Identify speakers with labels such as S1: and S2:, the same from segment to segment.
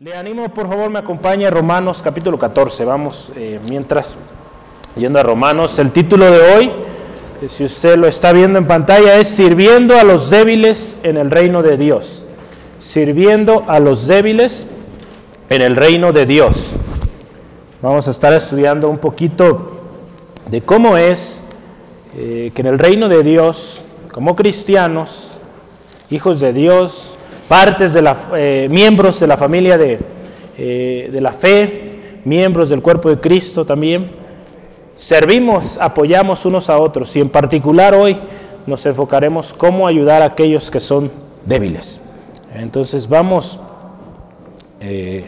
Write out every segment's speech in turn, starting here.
S1: Le animo, por favor, me acompañe a Romanos capítulo 14. Vamos, eh, mientras, yendo a Romanos, el título de hoy, si usted lo está viendo en pantalla, es Sirviendo a los débiles en el reino de Dios. Sirviendo a los débiles en el reino de Dios. Vamos a estar estudiando un poquito de cómo es eh, que en el reino de Dios, como cristianos, hijos de Dios, partes de la, eh, miembros de la familia de, eh, de la fe, miembros del cuerpo de Cristo también. Servimos, apoyamos unos a otros y en particular hoy nos enfocaremos cómo ayudar a aquellos que son débiles. Entonces vamos, eh,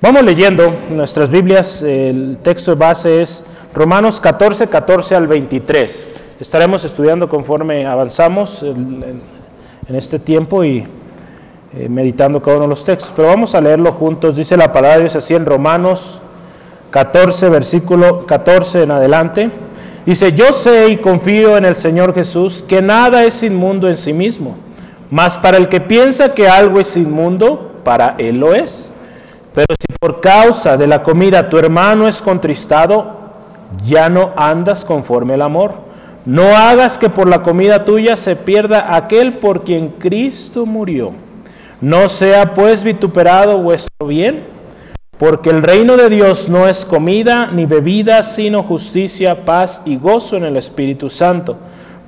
S1: vamos leyendo nuestras Biblias, el texto de base es Romanos 14, 14 al 23. Estaremos estudiando conforme avanzamos. En este tiempo y eh, meditando cada uno de los textos. Pero vamos a leerlo juntos. Dice la palabra de Dios así en Romanos 14, versículo 14 en adelante. Dice, yo sé y confío en el Señor Jesús que nada es inmundo en sí mismo, mas para el que piensa que algo es inmundo, para él lo es. Pero si por causa de la comida tu hermano es contristado, ya no andas conforme al amor. No hagas que por la comida tuya se pierda aquel por quien Cristo murió. No sea pues vituperado vuestro bien, porque el reino de Dios no es comida ni bebida, sino justicia, paz y gozo en el Espíritu Santo.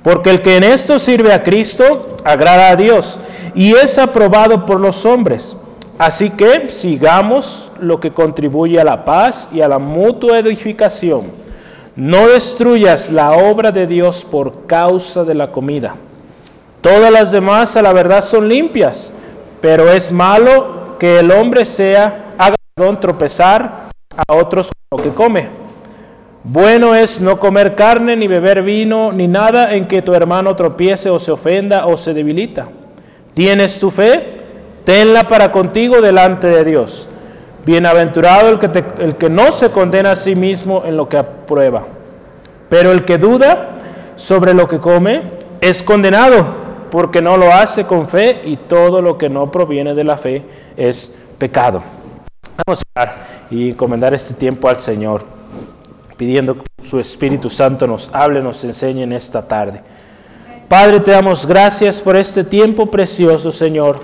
S1: Porque el que en esto sirve a Cristo agrada a Dios y es aprobado por los hombres. Así que sigamos lo que contribuye a la paz y a la mutua edificación no destruyas la obra de Dios por causa de la comida. Todas las demás a la verdad son limpias, pero es malo que el hombre sea, haga tropezar a otros con lo que come. Bueno es no comer carne, ni beber vino, ni nada en que tu hermano tropiece o se ofenda o se debilita. ¿Tienes tu fe? Tenla para contigo delante de Dios. Bienaventurado el que, el que no se condena a sí mismo en lo que aprueba. Pero el que duda sobre lo que come es condenado porque no lo hace con fe y todo lo que no proviene de la fe es pecado. Vamos a orar y encomendar este tiempo al Señor, pidiendo que su Espíritu Santo nos hable, nos enseñe en esta tarde. Padre, te damos gracias por este tiempo precioso, Señor,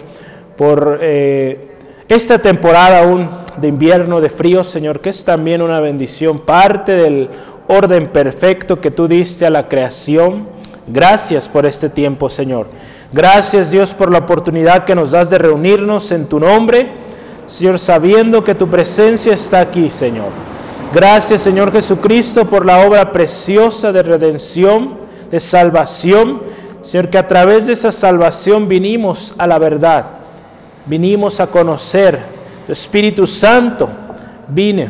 S1: por eh, esta temporada aún de invierno, de frío, Señor, que es también una bendición, parte del orden perfecto que tú diste a la creación. Gracias por este tiempo, Señor. Gracias, Dios, por la oportunidad que nos das de reunirnos en tu nombre, Señor, sabiendo que tu presencia está aquí, Señor. Gracias, Señor Jesucristo, por la obra preciosa de redención, de salvación. Señor, que a través de esa salvación vinimos a la verdad, vinimos a conocer Espíritu Santo vine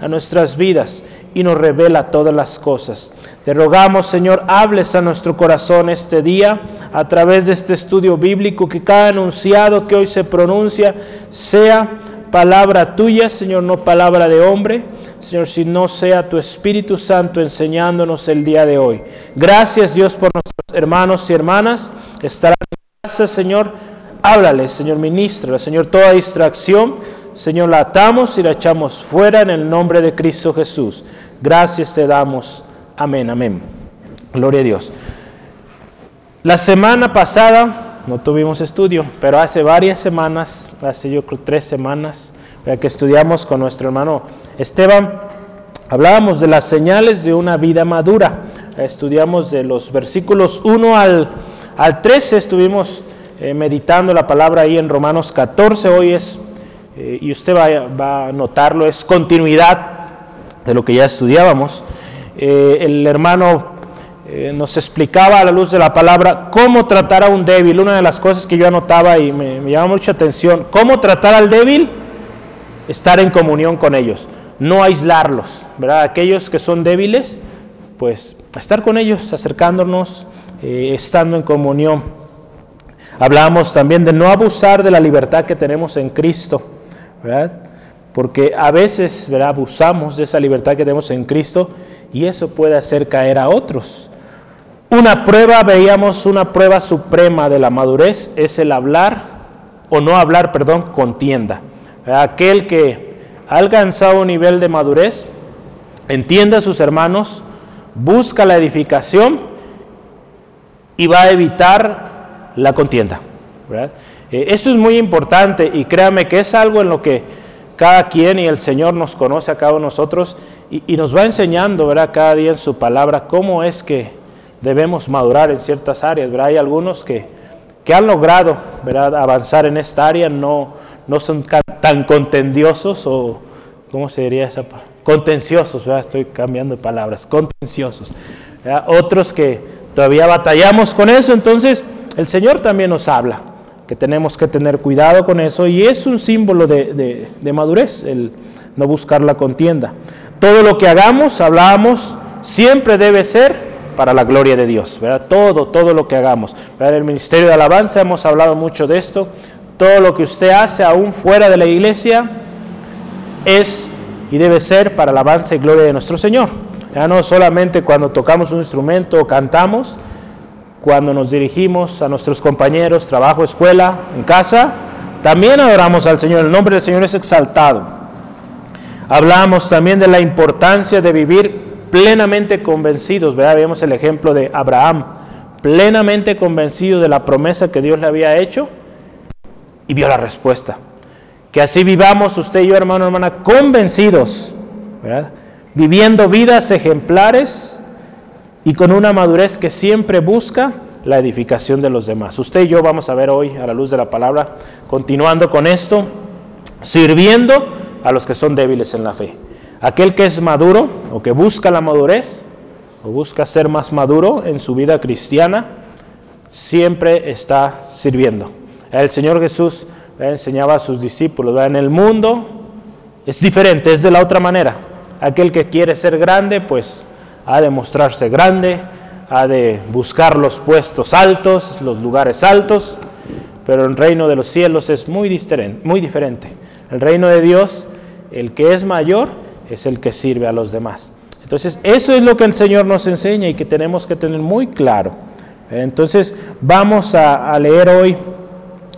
S1: a nuestras vidas y nos revela todas las cosas. Te rogamos, Señor, hables a nuestro corazón este día a través de este estudio bíblico, que cada anunciado que hoy se pronuncia sea palabra tuya, Señor, no palabra de hombre. Señor, si no sea tu Espíritu Santo enseñándonos el día de hoy. Gracias, Dios, por nuestros hermanos y hermanas. Estarán en casa, Señor Háblale, Señor, ministra, Señor, toda distracción, Señor, la atamos y la echamos fuera en el nombre de Cristo Jesús. Gracias te damos. Amén, amén. Gloria a Dios. La semana pasada no tuvimos estudio, pero hace varias semanas, hace yo creo tres semanas, que estudiamos con nuestro hermano Esteban, hablábamos de las señales de una vida madura. Estudiamos de los versículos 1 al, al 13, estuvimos eh, meditando la palabra ahí en Romanos 14. Hoy es, eh, y usted va, a notarlo, es continuidad de lo que ya estudiábamos. Eh, el hermano nos explicaba a la luz de la palabra cómo tratar a un débil. Una de las cosas que yo anotaba y me, me llama mucha atención, cómo tratar al débil, estar en comunión con ellos, no aislarlos, ¿verdad? Aquellos que son débiles, pues estar con ellos, acercándonos, estando en comunión. Hablamos también de no abusar de la libertad que tenemos en Cristo, ¿verdad? Porque a veces ¿verdad? abusamos de esa libertad que tenemos en Cristo y eso puede hacer caer a otros. Una prueba, veíamos una prueba suprema de la madurez, es el hablar o no hablar, perdón, contienda. Aquel que ha alcanzado un nivel de madurez, entiende a sus hermanos, busca la edificación y va a evitar la contienda. Eh, esto es muy importante y créame que es algo en lo que cada quien y el Señor nos conoce a cada uno de nosotros y, nos va enseñando ¿verdad? cada día en su palabra cómo es que debemos madurar en ciertas áreas. ¿verdad? Hay algunos que, que han logrado ¿verdad? avanzar en esta área, no, no son tan contendiosos o, ¿cómo se diría esa palabra? Contenciosos, estoy cambiando de palabras, contenciosos. Otros que todavía batallamos con eso, entonces el Señor también nos habla que tenemos que tener cuidado con eso y es un símbolo de, de madurez el no buscar la contienda. Todo lo que hagamos, hablamos, siempre debe ser para la gloria de Dios, ¿verdad? Todo, todo lo que hagamos. En el Ministerio de Alabanza hemos hablado mucho de esto. Todo lo que usted hace aún fuera de la iglesia es y debe ser para alabanza y gloria de nuestro Señor. Ya no solamente cuando tocamos un instrumento o cantamos, cuando nos dirigimos a nuestros compañeros, trabajo, escuela, en casa, también adoramos al Señor. El nombre del Señor es exaltado. Hablamos también de la importancia de vivir plenamente convencidos, ¿verdad? Vemos el ejemplo de Abraham, plenamente convencido de la promesa que Dios le había hecho y vio la respuesta. Que así vivamos usted y yo, hermano, hermana, convencidos. Viviendo vidas ejemplares y con una madurez que siempre busca la edificación de los demás. Usted y yo vamos a ver hoy, a la luz de la palabra, continuando con esto, sirviendo a los que son débiles en la fe. Aquel que es maduro o que busca la madurez o busca ser más maduro en su vida cristiana, siempre está sirviendo. El Señor Jesús enseñaba a sus discípulos, en el mundo es diferente, es de la otra manera. Aquel que quiere ser grande, pues ha de mostrarse grande, ha de buscar los puestos altos, los lugares altos, pero el reino de los cielos es muy diferente. El reino de Dios el que es mayor es el que sirve a los demás. Entonces, eso es lo que el Señor nos enseña y que tenemos que tener muy claro. Entonces, vamos a, leer hoy,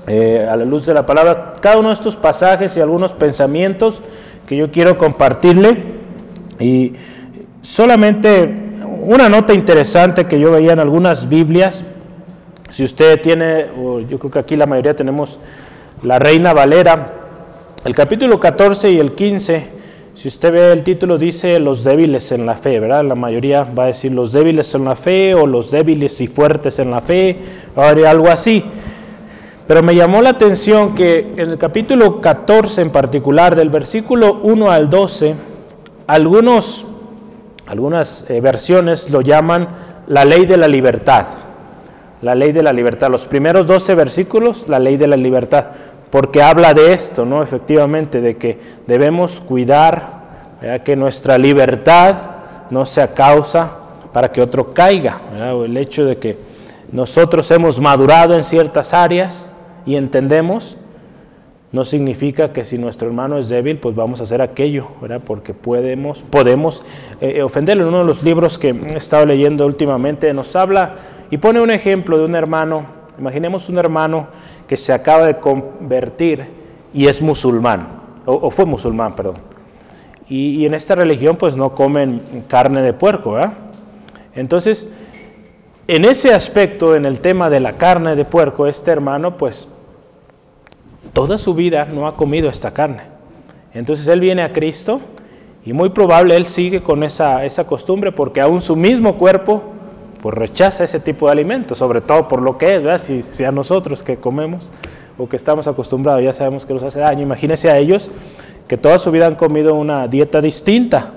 S1: eh, a la luz de la palabra, cada uno de estos pasajes y algunos pensamientos que yo quiero compartirle. Y solamente una nota interesante que yo veía en algunas Biblias, si usted tiene, o yo creo que aquí la mayoría tenemos la Reina Valera, el capítulo 14 y el 15, si usted ve el título, dice los débiles en la fe, ¿verdad? La mayoría va a decir los débiles en la fe o los débiles y fuertes en la fe, o algo así. Pero me llamó la atención que en el capítulo 14 en particular, del versículo 1 al 12, algunos, algunas eh, versiones lo llaman la ley de la libertad. La ley de la libertad. Los primeros 12 versículos, la ley de la libertad porque habla de esto, ¿no? Efectivamente, de que debemos cuidar que nuestra libertad no sea causa para que otro caiga. El hecho de que nosotros hemos madurado en ciertas áreas y entendemos, no significa que si nuestro hermano es débil, pues vamos a hacer aquello, ¿verdad? porque podemos, podemos eh, ofenderlo. En uno de los libros que he estado leyendo últimamente nos habla y pone un ejemplo de un hermano, imaginemos un hermano que se acaba de convertir y es musulmán, o, fue musulmán, perdón. Y, en esta religión pues no comen carne de puerco, ¿verdad? Entonces, en ese aspecto, en el tema de la carne de puerco, este hermano pues toda su vida no ha comido esta carne. Entonces él viene a Cristo y muy probable él sigue con esa, esa costumbre porque aún su mismo cuerpo pues rechaza ese tipo de alimentos, sobre todo por lo que es, ¿verdad? Si, a nosotros que comemos o que estamos acostumbrados ya sabemos que nos hace daño, imagínese a ellos que toda su vida han comido una dieta distinta.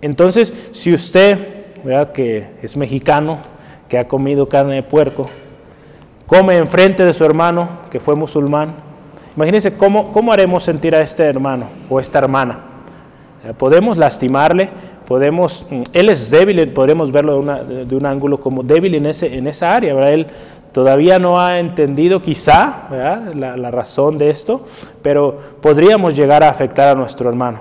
S1: Entonces, si usted, ¿verdad? que es mexicano, que ha comido carne de puerco, come enfrente de su hermano que fue musulmán, imagínese cómo, cómo haremos sentir a este hermano o esta hermana. Podemos lastimarle, podemos, mm, él es débil, podremos verlo de, un ángulo como débil en, ese, en esa área, ¿verdad? Él todavía no ha entendido quizá la, razón de esto, pero podríamos llegar a afectar a nuestro hermano.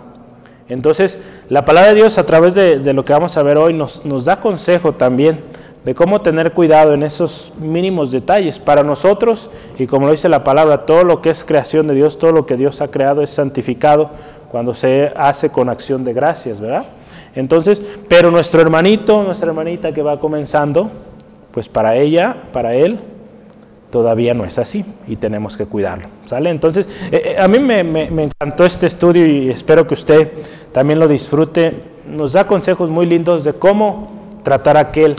S1: Entonces, la palabra de Dios a través de, lo que vamos a ver hoy nos, nos da consejo también de cómo tener cuidado en esos mínimos detalles. Para nosotros, y como lo dice la palabra, todo lo que es creación de Dios, todo lo que Dios ha creado es santificado cuando se hace con acción de gracias, ¿verdad? Entonces, pero nuestro hermanito, nuestra hermanita que va comenzando, pues para ella, para él, todavía no es así y tenemos que cuidarlo. ¿Sale? Entonces, eh, eh, a mí me, me, encantó este estudio y espero que usted también lo disfrute. Nos da consejos muy lindos de cómo tratar a aquel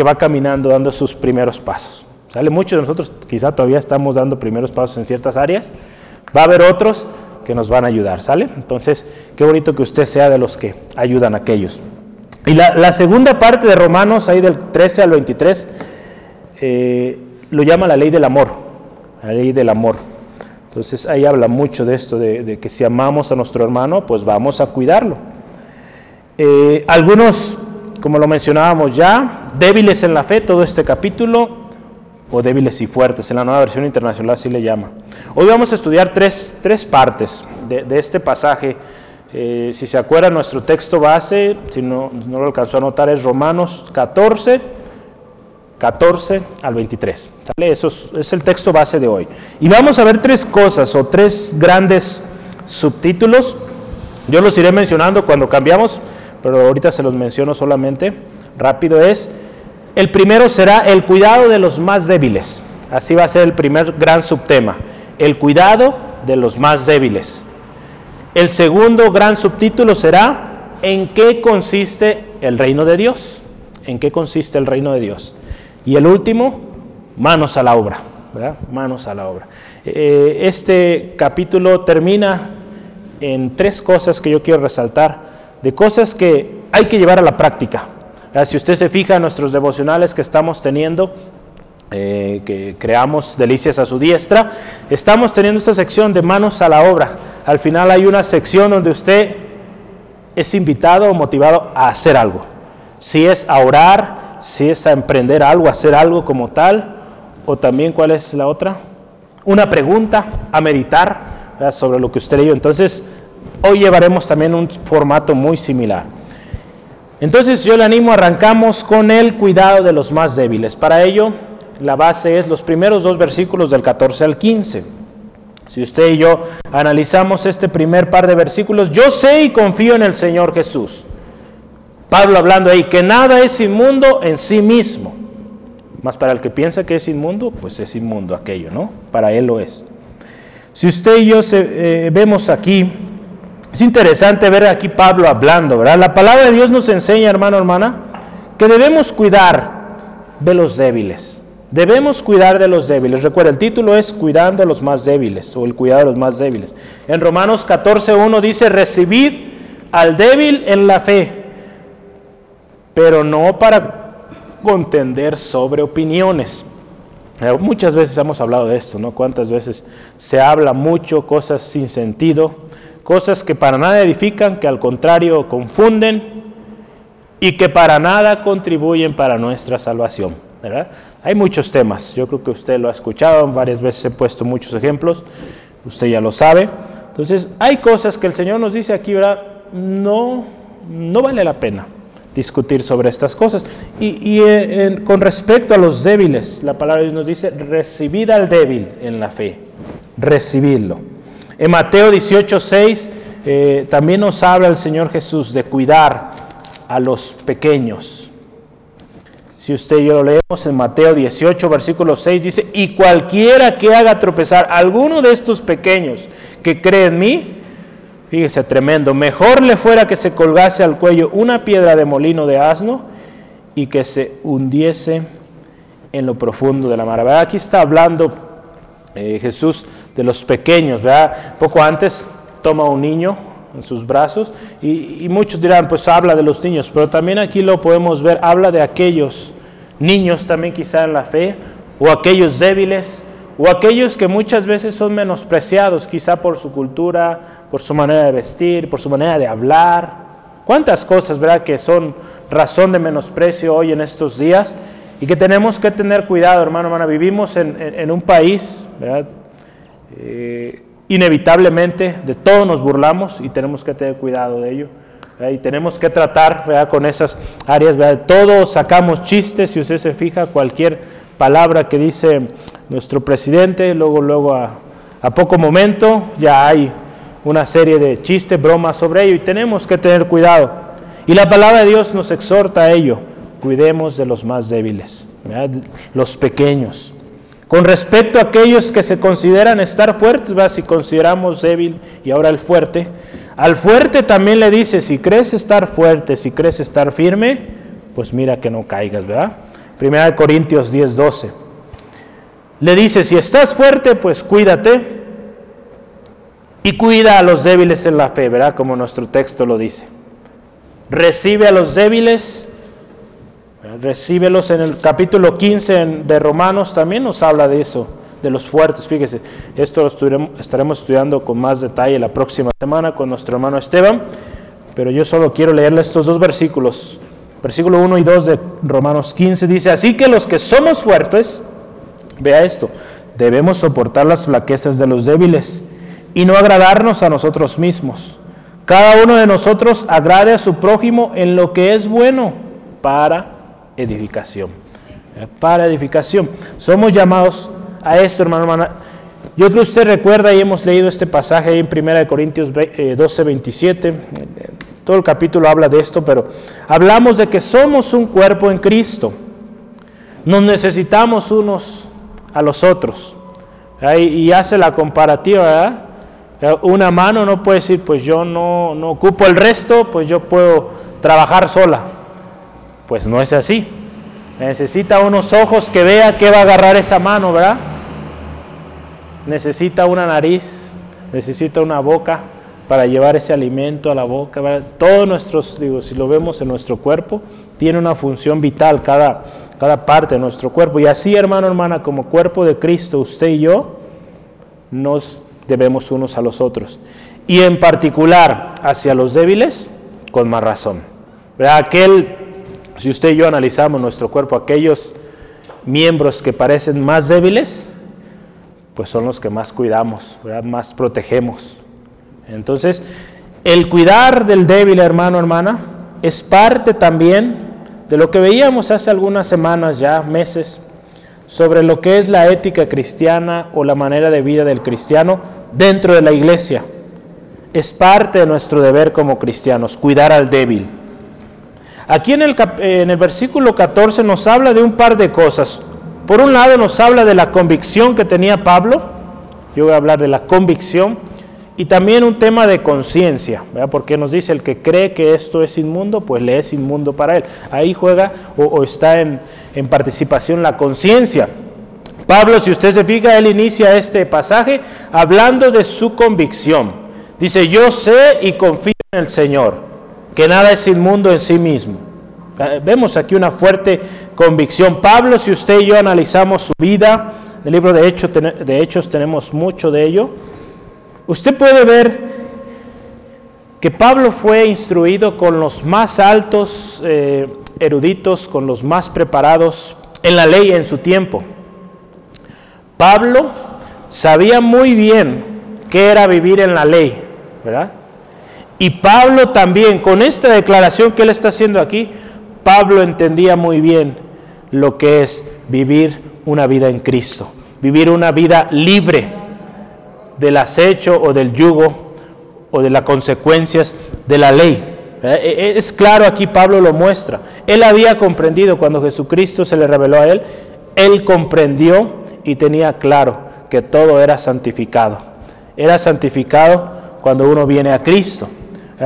S1: que va caminando, dando sus primeros pasos. ¿Sale? Muchos de nosotros quizá todavía estamos dando primeros pasos en ciertas áreas. Va a haber otros que nos van a ayudar, ¿sale? Entonces, qué bonito que usted sea de los que ayudan a aquellos. Y la, segunda parte de Romanos, ahí del 13 al 23, eh, lo llama la ley del amor, la ley del amor. Entonces ahí habla mucho de esto, de, que si amamos a nuestro hermano, pues vamos a cuidarlo. Eh, algunos, como lo mencionábamos ya, débiles en la fe, todo este capítulo, o débiles y fuertes, en la nueva versión internacional así le llama. Hoy vamos a estudiar tres, tres partes de, este pasaje. Eh, si se acuerdan, nuestro texto base, si no, no lo alcanzó a notar, es Romanos 14, 14 al 23. ¿sale? Eso es, el texto base de hoy. Y vamos a ver tres cosas o tres grandes subtítulos. Yo los iré mencionando cuando cambiamos, pero ahorita se los menciono solamente. Rápido es, el primero será el cuidado de los más débiles. Así va a ser el primer gran subtema. El cuidado de los más débiles. El segundo gran subtítulo será ¿en qué consiste el reino de Dios? ¿En qué consiste el reino de Dios? Y el último, manos a la obra, Manos a la obra. Eh, este capítulo termina en tres cosas que yo quiero resaltar, de cosas que hay que llevar a la práctica. Si usted se fija en nuestros devocionales que estamos teniendo, eh, que creamos Delicias a su diestra, estamos teniendo esta sección de manos a la obra. Al final hay una sección donde usted es invitado o motivado a hacer algo. Si es a orar, si es a emprender algo, hacer algo como tal, o también cuál es la otra, una pregunta, a meditar sobre lo que usted leyó. Entonces, hoy llevaremos también un formato muy similar. Entonces yo le animo, arrancamos con el cuidado de los más débiles. Para ello, la base es los primeros dos versículos del 14 al 15. Si usted y yo analizamos este primer par de versículos, yo sé y confío en el Señor Jesús Pablo hablando ahí, que nada es inmundo en sí mismo. Más para el que piensa que es inmundo, pues es inmundo aquello, ¿no? Para él lo es. Si usted y yo eh, vemos aquí, es interesante ver aquí Pablo hablando, ¿verdad? La palabra de Dios nos enseña, hermano, hermana, que debemos cuidar de los débiles. Debemos cuidar de los débiles. Recuerda, el título es Cuidando a los más débiles o el cuidado de los más débiles. En Romanos 14.1 dice, recibid al débil en la fe pero no para contender sobre opiniones. Eh, muchas veces hemos hablado de esto, ¿no? Cuántas veces se habla mucho cosas sin sentido, cosas que para nada edifican, que al contrario confunden y que para nada contribuyen para nuestra salvación, ¿verdad? Hay muchos temas, yo creo que usted lo ha escuchado, varias veces he puesto muchos ejemplos, usted ya lo sabe. Entonces, hay cosas que el Señor nos dice aquí, ¿verdad? No, no vale la pena discutir sobre estas cosas. Y, eh, con respecto a los débiles, la palabra de Dios nos dice, recibid al débil en la fe, recibidlo. En Mateo 18, 6 eh, también nos habla el Señor Jesús de cuidar a los pequeños. Si usted y yo lo leemos en Mateo 18, versículo 6, dice, y cualquiera que haga tropezar alguno de estos pequeños que cree en mí, Fíjese, tremendo. Mejor le fuera que se colgase al cuello una piedra de molino de asno y que se hundiese en lo profundo de la mar. Aquí está hablando eh, Jesús de los pequeños, ¿verdad? Poco antes toma un niño en sus brazos y, muchos dirán, pues habla de los niños, pero también aquí lo podemos ver, habla de aquellos niños también quizá en la fe o aquellos débiles o aquellos que muchas veces son menospreciados quizá por su cultura, por su manera de vestir, por su manera de hablar. ¿Cuántas cosas, verdad, que son razón de menosprecio hoy en estos días? Y que tenemos que tener cuidado, hermano, hermana. Vivimos en, un país, ¿verdad? Eh, inevitablemente de todo nos burlamos y tenemos que tener cuidado de ello. y tenemos que tratar con esas áreas. Todos sacamos chistes, si usted se fija, cualquier palabra que dice nuestro presidente, luego, luego a, a poco momento ya hay una serie de chistes, bromas sobre ello y tenemos que tener cuidado. Y la palabra de Dios nos exhorta a ello. Cuidemos de los más débiles, los pequeños. Con respecto a aquellos que se consideran estar fuertes, si consideramos débil y ahora el fuerte, al fuerte también le dice, si crees estar fuerte, si crees estar firme, pues mira que no caigas, ¿verdad? Primera de Corintios 10, 12. Le dice, si estás fuerte, pues cuídate y cuida a los débiles en la fe, ¿verdad? Como nuestro texto lo dice. Recibe a los débiles, recíbelos en el capítulo 15 de Romanos, también nos habla de eso de los fuertes. Fíjese, esto lo estaremos estudiando con más detalle la próxima semana con nuestro hermano Esteban, pero yo solo quiero leerle estos dos versículos. Versículo 1 y 2 de Romanos 15 dice, así que los que somos fuertes, vea esto, debemos soportar las flaquezas de los débiles y no agradarnos a nosotros mismos. Cada uno de nosotros agrade a su prójimo en lo que es bueno para edificación. Para edificación. Somos llamados a esto, hermano, hermana. Yo creo que usted recuerda y hemos leído este pasaje en 1 Corintios 12, 27. Eh, todo el capítulo habla de esto, pero hablamos de que somos un cuerpo en Cristo. Nos necesitamos unos a los otros. Y hace la comparativa, ¿verdad? Eh, una mano no puede decir, pues yo no, no ocupo el resto, pues yo puedo trabajar sola. Pues no es así. Necesita unos ojos que vea que va a agarrar esa mano, ¿verdad? Necesita una nariz, necesita una boca para llevar ese alimento a la boca. ¿verdad? Todos nuestros, digo, si lo vemos en nuestro cuerpo, tiene una función vital cada, cada parte de nuestro cuerpo. Y así, hermano, hermana, como cuerpo de Cristo, usted y yo, nos debemos unos a los otros. Y en particular hacia los débiles, con más razón. ¿verdad? Aquel si usted y yo analizamos nuestro cuerpo, aquellos miembros que parecen más débiles, pues son los que más cuidamos, más protegemos. Entonces, el cuidar del débil, hermano, hermana, es parte también de lo que veíamos hace algunas semanas ya, meses, sobre lo que es la ética cristiana o la manera de vida del cristiano dentro de la iglesia. Es parte de nuestro deber como cristianos, cuidar al débil. Aquí en el, en el versículo 14 nos habla de un par de cosas. Por un lado nos habla de la convicción que tenía Pablo, yo voy a hablar de la convicción, y también un tema de conciencia, porque nos dice el que cree que esto es inmundo, pues le es inmundo para él. Ahí juega o, está en, en participación la conciencia. Pablo, si usted se fija, él inicia este pasaje hablando de su convicción. Dice, yo sé y confío en el Señor que nada es inmundo en sí mismo. Eh, vemos aquí una fuerte convicción. Pablo, si usted y yo analizamos su vida, el libro de Hechos, tenemos mucho de ello, usted puede ver que Pablo fue instruido con los más altos eh, eruditos, con los más preparados en la ley en su tiempo. Pablo sabía muy bien qué era vivir en la ley, ¿verdad? Y Pablo también, con esta declaración que él está haciendo aquí, Pablo entendía muy bien lo que es vivir una vida en Cristo, vivir una vida libre del acecho o del yugo o de las consecuencias de la ley. Eh, eh, es claro aquí Pablo lo muestra. Él había comprendido cuando Jesucristo se le reveló a él, él comprendió y tenía claro que todo era santificado. Era santificado cuando uno viene a Cristo.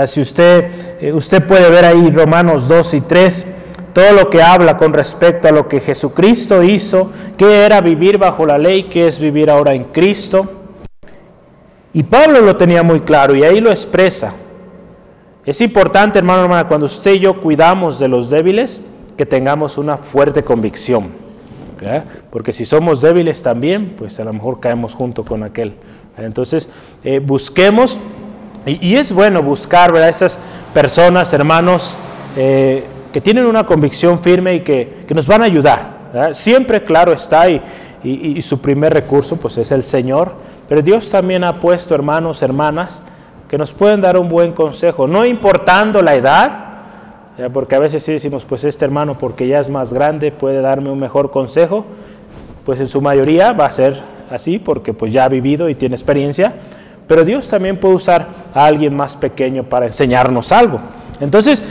S1: Si usted, eh, usted puede ver ahí Romanos 2 y 3, todo lo que habla con respecto a lo que Jesucristo hizo, que era vivir bajo la ley, que es vivir ahora en Cristo. Y Pablo lo tenía muy claro y ahí lo expresa. Es importante, hermano, hermana, cuando usted y yo cuidamos de los débiles, que tengamos una fuerte convicción. Porque si somos débiles también, pues a lo mejor caemos junto con aquel. Entonces, eh, busquemos y, es bueno buscar ¿verdad? esas personas, hermanos, eh, que tienen una convicción firme y que, nos van a ayudar. Siempre, claro, está y, y, su primer recurso pues es el Señor, pero Dios también ha puesto hermanos, hermanas, que nos pueden dar un buen consejo, no importando la edad, porque a veces sí decimos, pues este hermano, porque ya es más grande, puede darme un mejor consejo, pues en su mayoría va a ser así, porque pues ya ha vivido y tiene experiencia, pero Dios también puede usar a alguien más pequeño para enseñarnos algo. Entonces,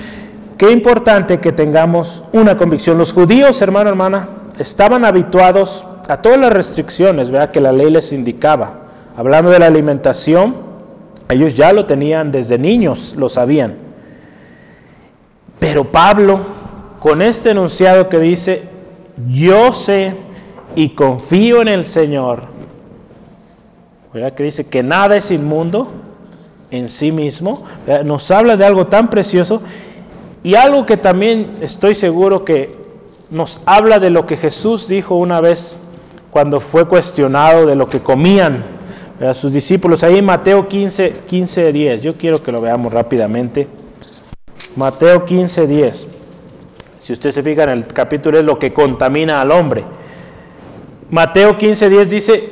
S1: qué importante que tengamos una convicción. Los judíos, hermano, hermana, estaban habituados a todas las restricciones ¿verdad? que la ley les indicaba. Hablando de la alimentación, ellos ya lo tenían desde niños, lo sabían. Pero Pablo, con este enunciado que dice, yo sé y confío en el Señor, ¿verdad? que dice que nada es inmundo en sí mismo, nos habla de algo tan precioso y algo que también estoy seguro que nos habla de lo que Jesús dijo una vez cuando fue cuestionado de lo que comían a sus discípulos. Ahí en Mateo 15, 15, 10. Yo quiero que lo veamos rápidamente. Mateo 15, 10. Si usted se fija en el capítulo es lo que contamina al hombre. Mateo 15, 10 dice,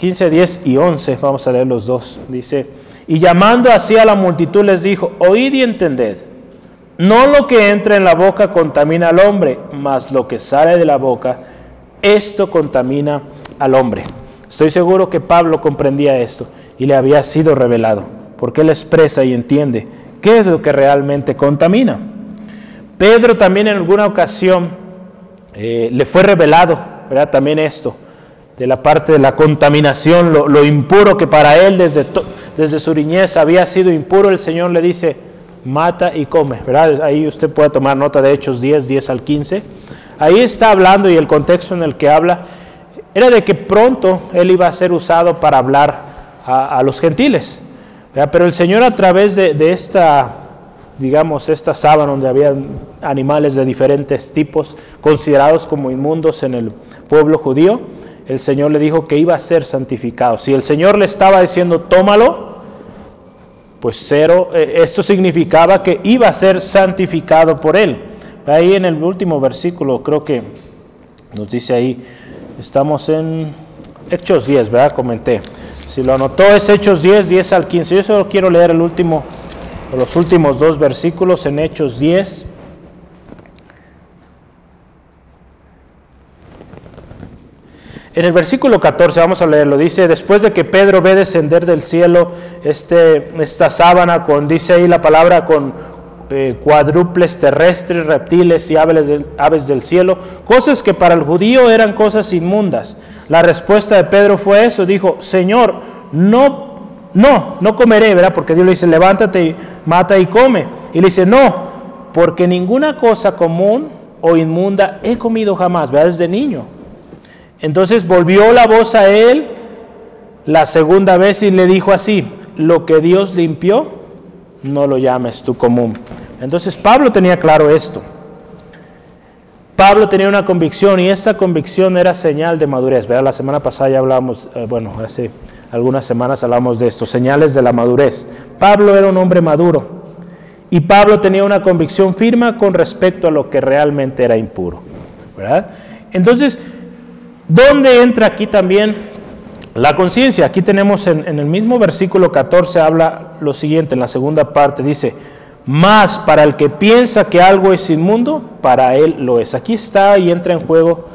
S1: 15, 10 y 11, vamos a leer los dos. Dice, y llamando así a la multitud les dijo, oíd y entended. No lo que entra en la boca contamina al hombre, mas lo que sale de la boca, esto contamina al hombre. Estoy seguro que Pablo comprendía esto y le había sido revelado, porque él expresa y entiende qué es lo que realmente contamina. Pedro también en alguna ocasión eh, le fue revelado, ¿verdad? También esto, de la parte de la contaminación, lo, impuro que para él desde, desde su niñez había sido impuro, el Señor le dice, mata y come, ¿verdad? Ahí usted puede tomar nota de Hechos 10, 10 al 15. Ahí está hablando y el contexto en el que habla era de que pronto él iba a ser usado para hablar a, los gentiles. Pero el Señor a través de, de, esta, digamos, esta sábana donde había animales de diferentes tipos considerados como inmundos en el pueblo judío, el Señor le dijo que iba a ser santificado. Si el Señor le estaba diciendo, tómalo, pues cero, eh, esto significaba que iba a ser santificado por él. Ahí en el último versículo, creo que nos dice ahí, estamos en Hechos 10, ¿verdad? Comenté. Si lo anotó es Hechos 10, 10 al 15. Yo solo quiero leer el último, los últimos dos versículos en Hechos 10. En el versículo 14, vamos a leerlo, dice, después de que Pedro ve descender del cielo este, esta sábana con, dice ahí la palabra, con eh, cuádruples terrestres, reptiles y aves del, aves del cielo, cosas que para el judío eran cosas inmundas. La respuesta de Pedro fue eso, dijo, Señor, no, no, no comeré, ¿verdad? Porque Dios le dice, levántate y mata y come. Y le dice, no, porque ninguna cosa común o inmunda he comido jamás, ¿verdad? Desde niño. Entonces volvió la voz a él la segunda vez y le dijo así, lo que Dios limpió, no lo llames tú común. Entonces Pablo tenía claro esto. Pablo tenía una convicción y esta convicción era señal de madurez. ¿verdad? La semana pasada ya hablábamos, eh, bueno, hace algunas semanas hablamos de esto, señales de la madurez. Pablo era un hombre maduro y Pablo tenía una convicción firme con respecto a lo que realmente era impuro. ¿verdad? Entonces, ¿Dónde entra aquí también la conciencia? Aquí tenemos en, el mismo versículo 14 habla lo siguiente, en la segunda parte dice, más para el que piensa que algo es inmundo, para él lo es. Aquí está y entra en juego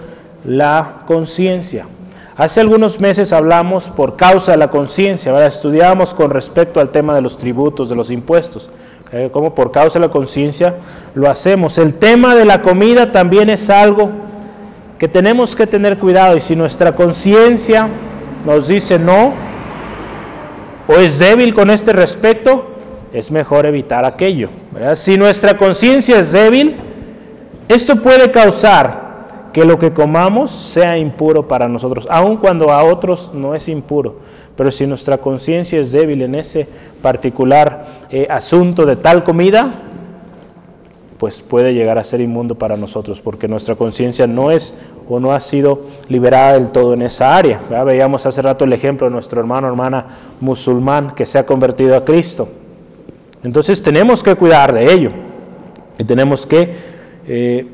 S1: la conciencia. Hace algunos meses hablamos por causa de la conciencia, estudiamos con respecto al tema de los tributos, de los impuestos, eh, como por causa de la conciencia lo hacemos. El tema de la comida también es algo que tenemos que tener cuidado y si nuestra conciencia nos dice no o es débil con este respecto, es mejor evitar aquello. Si nuestra conciencia es débil, esto puede causar que lo que comamos sea impuro para nosotros, aun cuando a otros no es impuro. Pero si nuestra conciencia es débil en ese particular eh, asunto de tal comida, pues puede llegar a ser inmundo para nosotros, porque nuestra conciencia no es o no ha sido liberada del todo en esa área. Veíamos hace rato el ejemplo de nuestro hermano o hermana musulmán que se ha convertido a Cristo. Entonces tenemos que cuidar de ello y tenemos que eh,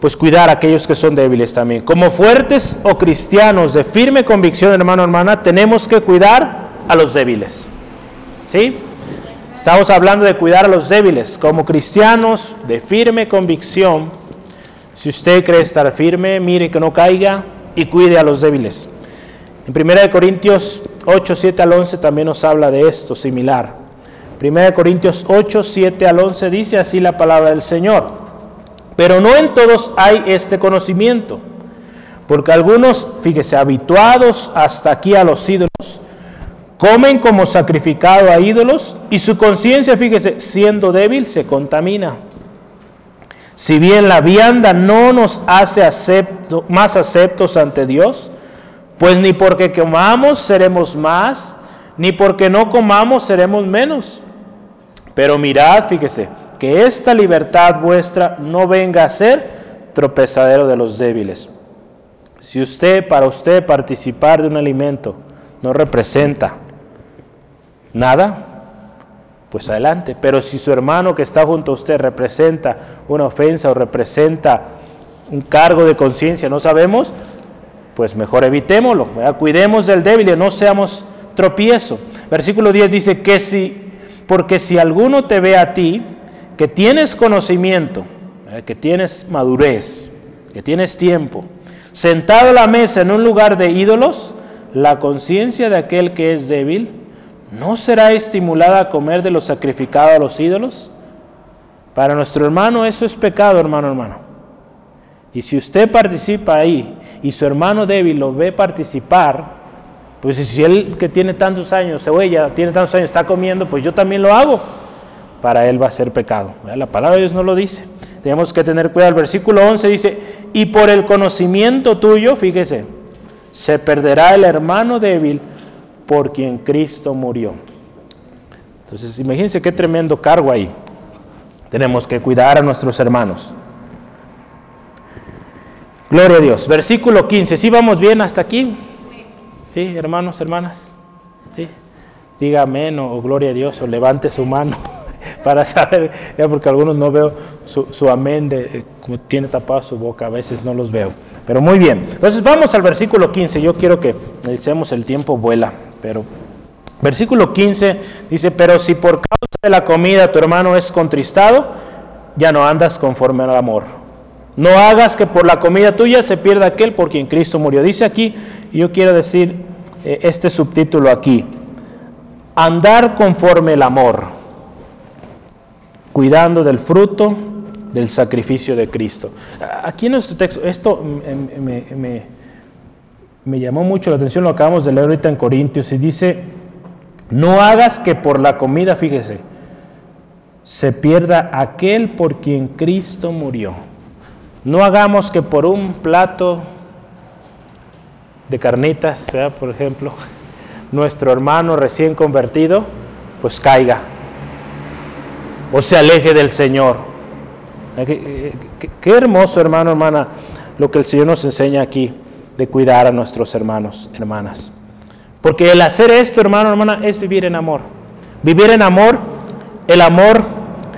S1: pues cuidar a aquellos que son débiles también. Como fuertes o cristianos de firme convicción, hermano, hermana, tenemos que cuidar a los débiles. ¿Sí? Estamos hablando de cuidar a los débiles. Como cristianos de firme convicción, si usted cree estar firme, mire que no caiga y cuide a los débiles. En 1 Corintios 8, 7 al 11 también nos habla de esto similar. 1 Corintios 8, 7 al 11 dice así la palabra del Señor. Pero no en todos hay este conocimiento, porque algunos, fíjese, habituados hasta aquí a los ídolos, comen como sacrificado a ídolos y su conciencia, fíjese, siendo débil, se contamina. Si bien la vianda no nos hace más aceptos ante Dios, pues ni porque comamos seremos más, ni porque no comamos seremos menos. Pero mirad, fíjese, que esta libertad vuestra no venga a ser tropezadero de los débiles. Si usted, para usted, participar de un alimento no representa nada, pues adelante. Pero si su hermano que está junto a usted representa una ofensa o representa un cargo de conciencia, no sabemos, pues mejor evitémoslo, cuidemos del débil y no seamos tropiezo. Versículo 10 dice que si, porque si alguno te ve a ti, que tienes conocimiento, que tienes madurez, que tienes tiempo, sentado a la mesa en un lugar de ídolos, la conciencia de aquel que es débil ¿no será estimulada a comer de lo sacrificado a los ídolos? Para nuestro hermano eso es pecado, hermano, hermano. Y si usted participa ahí y su hermano débil lo ve participar, pues si él que tiene tantos años, o ella tiene tantos años, está comiendo, pues yo también lo hago. Para él va a ser pecado. La palabra de Dios no lo dice. Tenemos que tener cuidado. El versículo 11 dice, y por el conocimiento tuyo, fíjese, se perderá el hermano débil por quien Cristo murió. Entonces, imagínense qué tremendo cargo ahí. Tenemos que cuidar a nuestros hermanos. Gloria a Dios. Versículo 15. ¿Sí vamos bien hasta aquí? ¿Sí, hermanos, hermanas? ¿Sí? Diga amén o, gloria a Dios o levante su mano para saber, ya porque algunos no veo su, amén, de, eh, como tiene tapada su boca, a veces no los veo. Pero muy bien. Entonces vamos al versículo 15. Yo quiero que echemos el tiempo vuela. Pero versículo 15 dice, pero si por causa de la comida tu hermano es contristado, ya no andas conforme al amor. No hagas que por la comida tuya se pierda aquel por quien Cristo murió. Dice aquí, yo quiero decir eh, este subtítulo aquí, andar conforme el amor, cuidando del fruto del sacrificio de Cristo. Aquí en nuestro texto, esto me me llamó mucho la atención, lo acabamos de leer ahorita en Corintios, y dice, no hagas que por la comida, fíjese, se pierda aquel por quien Cristo murió. No hagamos que por un plato de carnitas, por ejemplo, nuestro hermano recién convertido, pues caiga o se aleje del Señor. Qué, qué hermoso, hermano, hermana, lo que el Señor nos enseña aquí de cuidar a nuestros hermanos, hermanas. Porque el hacer esto, hermano, hermana, es vivir en amor. Vivir en amor, el amor,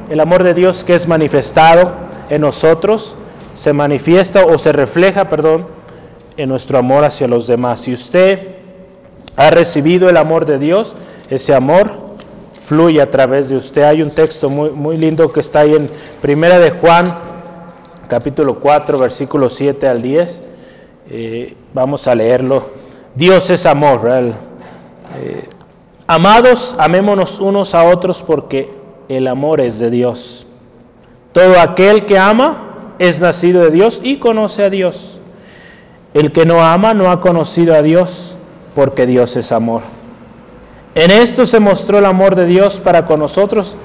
S1: el amor de Dios que es manifestado en nosotros, se manifiesta o se refleja, perdón, en nuestro amor hacia los demás. Si usted ha recibido el amor de Dios, ese amor fluye a través de usted. Hay un texto muy, muy lindo que está ahí en Primera de Juan, capítulo 4, versículo 7 al 10 eh, vamos a leerlo. Dios es amor. Eh, amados, amémonos unos a otros porque el amor es de Dios. Todo aquel que ama es nacido de Dios y conoce a Dios. El que no ama no ha conocido a Dios porque Dios es amor. En esto se mostró el amor de Dios para con nosotros,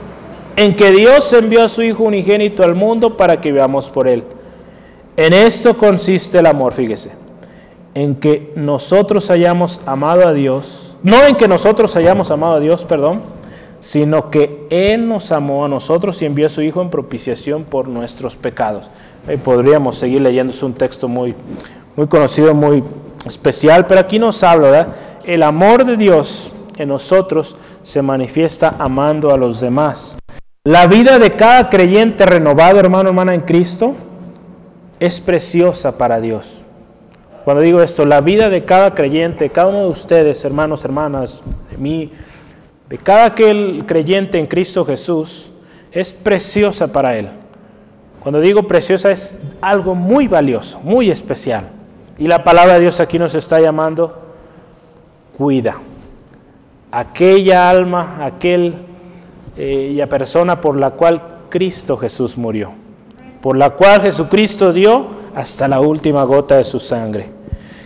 S1: en que Dios envió a su Hijo unigénito al mundo para que veamos por Él. En esto consiste el amor, fíjese, en que nosotros hayamos amado a Dios, no en que nosotros hayamos amado a Dios, perdón, sino que Él nos amó a nosotros y envió a su Hijo en propiciación por nuestros pecados. podríamos seguir leyendo, es un texto muy, muy conocido, muy especial, pero aquí nos habla, ¿verdad? El amor de Dios en nosotros se manifiesta amando a los demás. La vida de cada creyente renovado, hermano, hermana, en Cristo, es preciosa para Dios. Cuando digo esto, la vida de cada creyente, cada uno de ustedes, hermanos, hermanas, de mí, de cada aquel creyente en Cristo Jesús, es preciosa para Él. Cuando digo preciosa es algo muy valioso, muy especial. Y la palabra de Dios aquí nos está llamando, cuida. Aquella alma, aquella eh, persona por la cual Cristo Jesús murió, por la cual Jesucristo dio hasta la última gota de su sangre.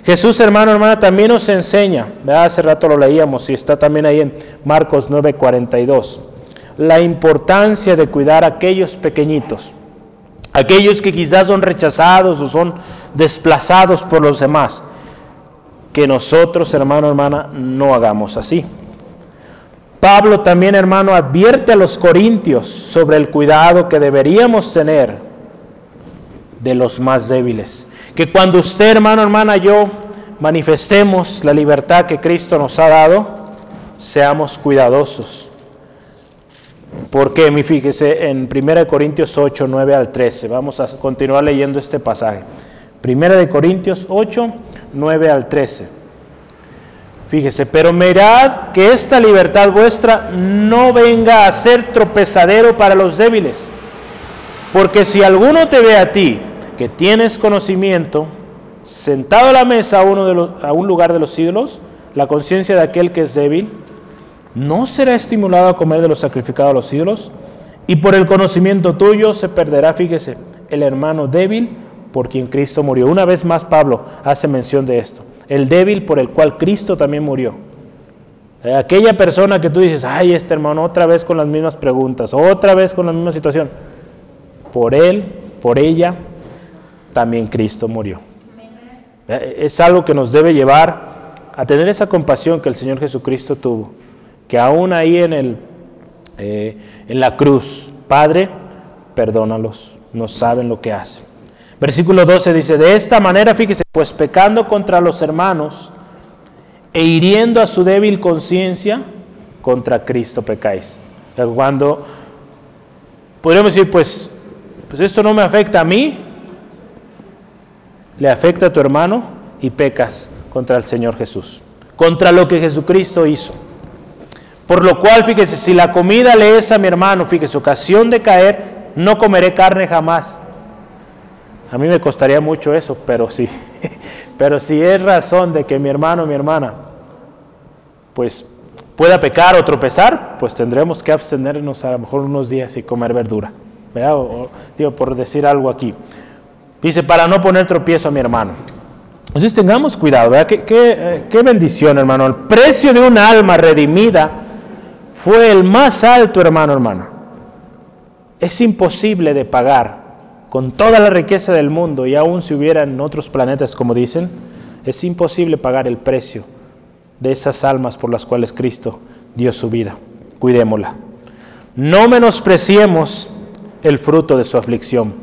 S1: Jesús, hermano, hermana, también nos enseña, hace rato lo leíamos y está también ahí en Marcos 9:42, la importancia de cuidar a aquellos pequeñitos aquellos que quizás son rechazados o son desplazados por los demás, que nosotros, hermano, hermana, no hagamos así. Pablo también, hermano, advierte a los corintios sobre el cuidado que deberíamos tener de los más débiles. Que cuando usted, hermano, hermana, yo manifestemos la libertad que Cristo nos ha dado, seamos cuidadosos porque, mi fíjese, en 1 Corintios 8, 9 al 13, vamos a continuar leyendo este pasaje. 1 Corintios 8, 9 al 13. Fíjese, pero mirad que esta libertad vuestra no venga a ser tropezadero para los débiles. Porque si alguno te ve a ti, que tienes conocimiento, sentado a la mesa a, uno de a un lugar de los ídolos, la conciencia de aquel que es débil, no será estimulado a comer de los sacrificados a los ídolos, y por el conocimiento tuyo se perderá, fíjese, el hermano débil por quien Cristo murió. Una vez más Pablo hace mención de esto, el débil por el cual Cristo también murió. Eh, aquella persona que tú dices, ay, este hermano, otra vez con las mismas preguntas, otra vez con la misma situación. Por él, por ella, también Cristo murió. Es algo que nos debe llevar a tener esa compasión que el Señor Jesucristo tuvo que aún ahí en, el, eh, en la cruz, Padre, perdónalos, no saben lo que hacen. Versículo 12 dice, de esta manera, fíjese, pues pecando contra los hermanos e hiriendo a su débil conciencia, contra Cristo pecáis. Cuando podríamos decir, pues, pues esto no me afecta a mí, le afecta a tu hermano y pecas contra el Señor Jesús, contra lo que Jesucristo hizo. Por lo cual, fíjese, si la comida le es a mi hermano, fíjese, ocasión de caer, no comeré carne jamás. A mí me costaría mucho eso, pero sí. Pero si es razón de que mi hermano o mi hermana, pues pueda pecar o tropezar, pues tendremos que abstenernos a lo mejor unos días y comer verdura. Digo, por decir algo aquí. Dice, para no poner tropiezo a mi hermano. Entonces tengamos cuidado, ¿verdad? Qué, qué, qué bendición, hermano. El precio de un alma redimida fue el más alto, hermano, hermano. Es imposible de pagar con toda la riqueza del mundo y aún si hubiera en otros planetas, como dicen, es imposible pagar el precio de esas almas por las cuales Cristo dio su vida. Cuidémosla. No menospreciemos el fruto de su aflicción.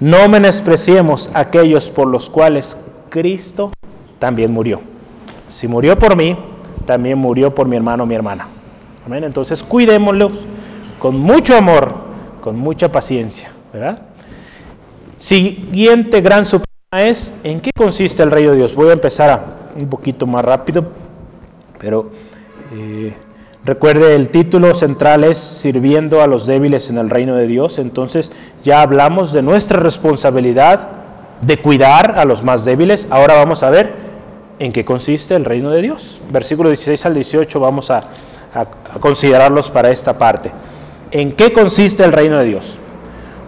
S1: No menospreciemos aquellos por los cuales Cristo también murió. Si murió por mí, también murió por mi hermano mi hermana. Amén. Entonces cuidémoslos con mucho amor, con mucha paciencia. ¿verdad? Siguiente gran suprema es en qué consiste el reino de Dios. Voy a empezar un poquito más rápido, pero eh, recuerde el título central es sirviendo a los débiles en el reino de Dios. Entonces ya hablamos de nuestra responsabilidad de cuidar a los más débiles. Ahora vamos a ver en qué consiste el reino de Dios. Versículo 16 al 18 vamos a, considerarlos para esta parte. ¿En qué consiste el reino de Dios?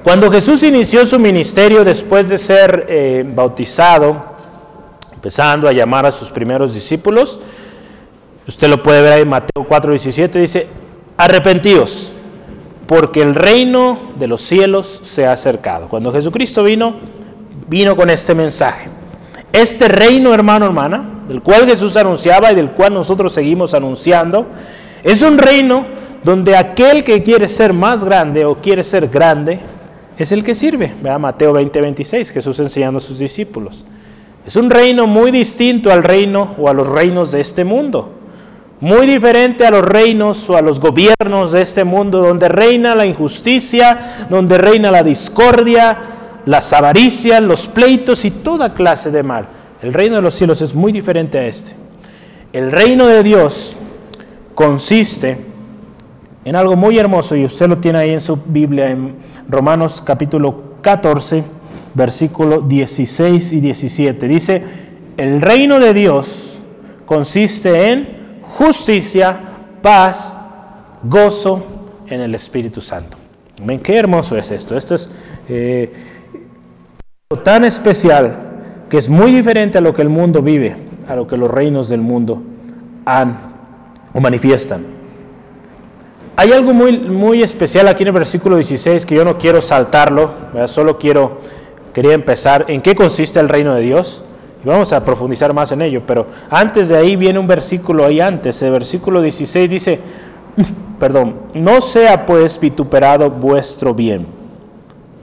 S1: Cuando Jesús inició su ministerio después de ser eh, bautizado, empezando a llamar a sus primeros discípulos, usted lo puede ver ahí en Mateo 4:17, dice, arrepentíos, porque el reino de los cielos se ha acercado. Cuando Jesucristo vino, vino con este mensaje. Este reino, hermano, hermana, del cual Jesús anunciaba y del cual nosotros seguimos anunciando, es un reino donde aquel que quiere ser más grande o quiere ser grande es el que sirve. Vea Mateo 20, 26, Jesús enseñando a sus discípulos. Es un reino muy distinto al reino o a los reinos de este mundo. Muy diferente a los reinos o a los gobiernos de este mundo, donde reina la injusticia, donde reina la discordia, las avaricias, los pleitos y toda clase de mal. El reino de los cielos es muy diferente a este. El reino de Dios consiste en algo muy hermoso y usted lo tiene ahí en su Biblia en Romanos capítulo 14, versículo 16 y 17. Dice, el reino de Dios consiste en justicia, paz, gozo en el Espíritu Santo. ¿Ven qué hermoso es esto? Esto es eh, tan especial que es muy diferente a lo que el mundo vive, a lo que los reinos del mundo han o manifiestan. Hay algo muy, muy especial aquí en el versículo 16 que yo no quiero saltarlo, solo quiero, quería empezar en qué consiste el reino de Dios. Vamos a profundizar más en ello, pero antes de ahí viene un versículo ahí antes, el versículo 16 dice, perdón, no sea pues vituperado vuestro bien.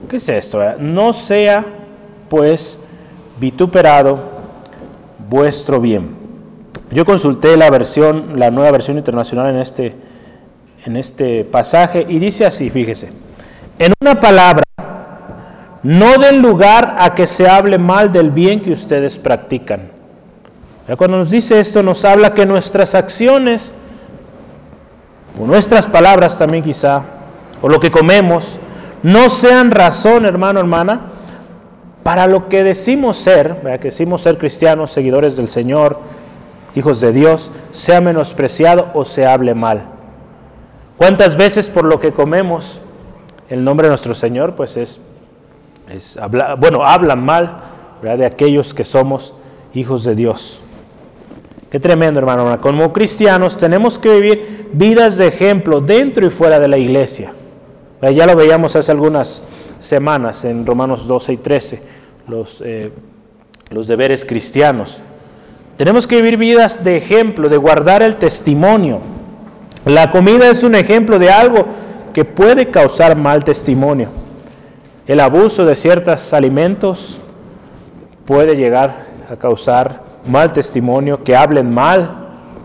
S1: ¿Qué es esto? No sea pues vituperado vuestro bien. Yo consulté la versión, la nueva versión internacional en este, en este pasaje y dice así, fíjese, en una palabra, no den lugar a que se hable mal del bien que ustedes practican. Cuando nos dice esto nos habla que nuestras acciones, o nuestras palabras también quizá, o lo que comemos, no sean razón, hermano, hermana, para lo que decimos ser, que decimos ser cristianos, seguidores del Señor, hijos de Dios, sea menospreciado o se hable mal. ¿Cuántas veces por lo que comemos el nombre de nuestro Señor, pues es, es bueno, hablan mal de aquellos que somos hijos de Dios? Qué tremendo, hermano. Como cristianos tenemos que vivir vidas de ejemplo dentro y fuera de la iglesia. Ya lo veíamos hace algunas semanas en Romanos 12 y 13, los, eh, los deberes cristianos. Tenemos que vivir vidas de ejemplo, de guardar el testimonio. La comida es un ejemplo de algo que puede causar mal testimonio. El abuso de ciertos alimentos puede llegar a causar mal testimonio, que hablen mal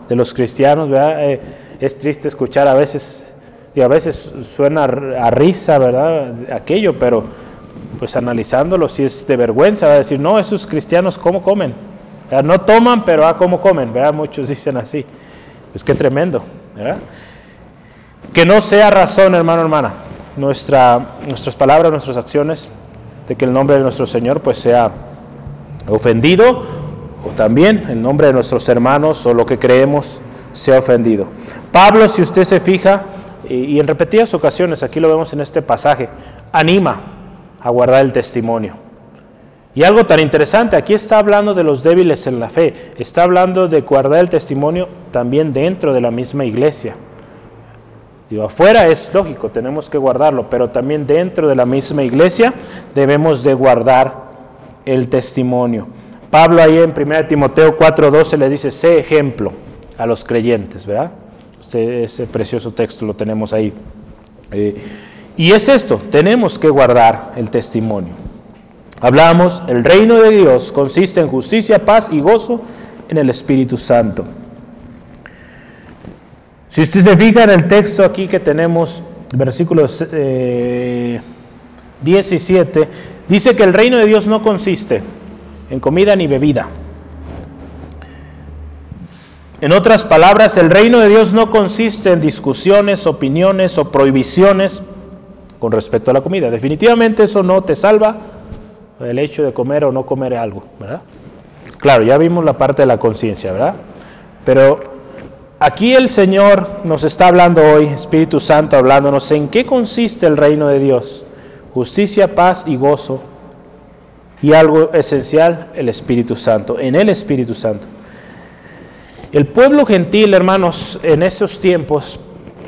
S1: de los cristianos. Eh, es triste escuchar a veces, y a veces suena a risa, ¿verdad? Aquello, pero pues analizándolo, si es de vergüenza, va a decir, no, esos cristianos, ¿cómo comen? No toman, pero ah, ¿cómo comen? ¿verdad? Muchos dicen así. Pues qué tremendo, ¿verdad? Que no sea razón, hermano, hermana, nuestra, nuestras palabras, nuestras acciones, de que el nombre de nuestro Señor pues sea ofendido, o también el nombre de nuestros hermanos o lo que creemos sea ofendido. Pablo, si usted se fija, y en repetidas ocasiones, aquí lo vemos en este pasaje, anima a guardar el testimonio. Y algo tan interesante, aquí está hablando de los débiles en la fe, está hablando de guardar el testimonio también dentro de la misma iglesia. Digo, afuera es lógico, tenemos que guardarlo, pero también dentro de la misma iglesia debemos de guardar el testimonio. Pablo ahí en 1 Timoteo 4:12 le dice, sé ejemplo a los creyentes, ¿verdad? ese precioso texto lo tenemos ahí. Eh, y es esto, tenemos que guardar el testimonio. Hablamos, el reino de Dios consiste en justicia, paz y gozo en el Espíritu Santo. Si usted se fija en el texto aquí que tenemos, versículo 17, eh, dice que el reino de Dios no consiste en comida ni bebida. En otras palabras, el reino de Dios no consiste en discusiones, opiniones o prohibiciones con respecto a la comida. Definitivamente eso no te salva el hecho de comer o no comer algo, ¿verdad? Claro, ya vimos la parte de la conciencia, ¿verdad? Pero aquí el Señor nos está hablando hoy, Espíritu Santo hablándonos en qué consiste el reino de Dios. Justicia, paz y gozo. Y algo esencial, el Espíritu Santo, en el Espíritu Santo. El pueblo gentil, hermanos, en esos tiempos,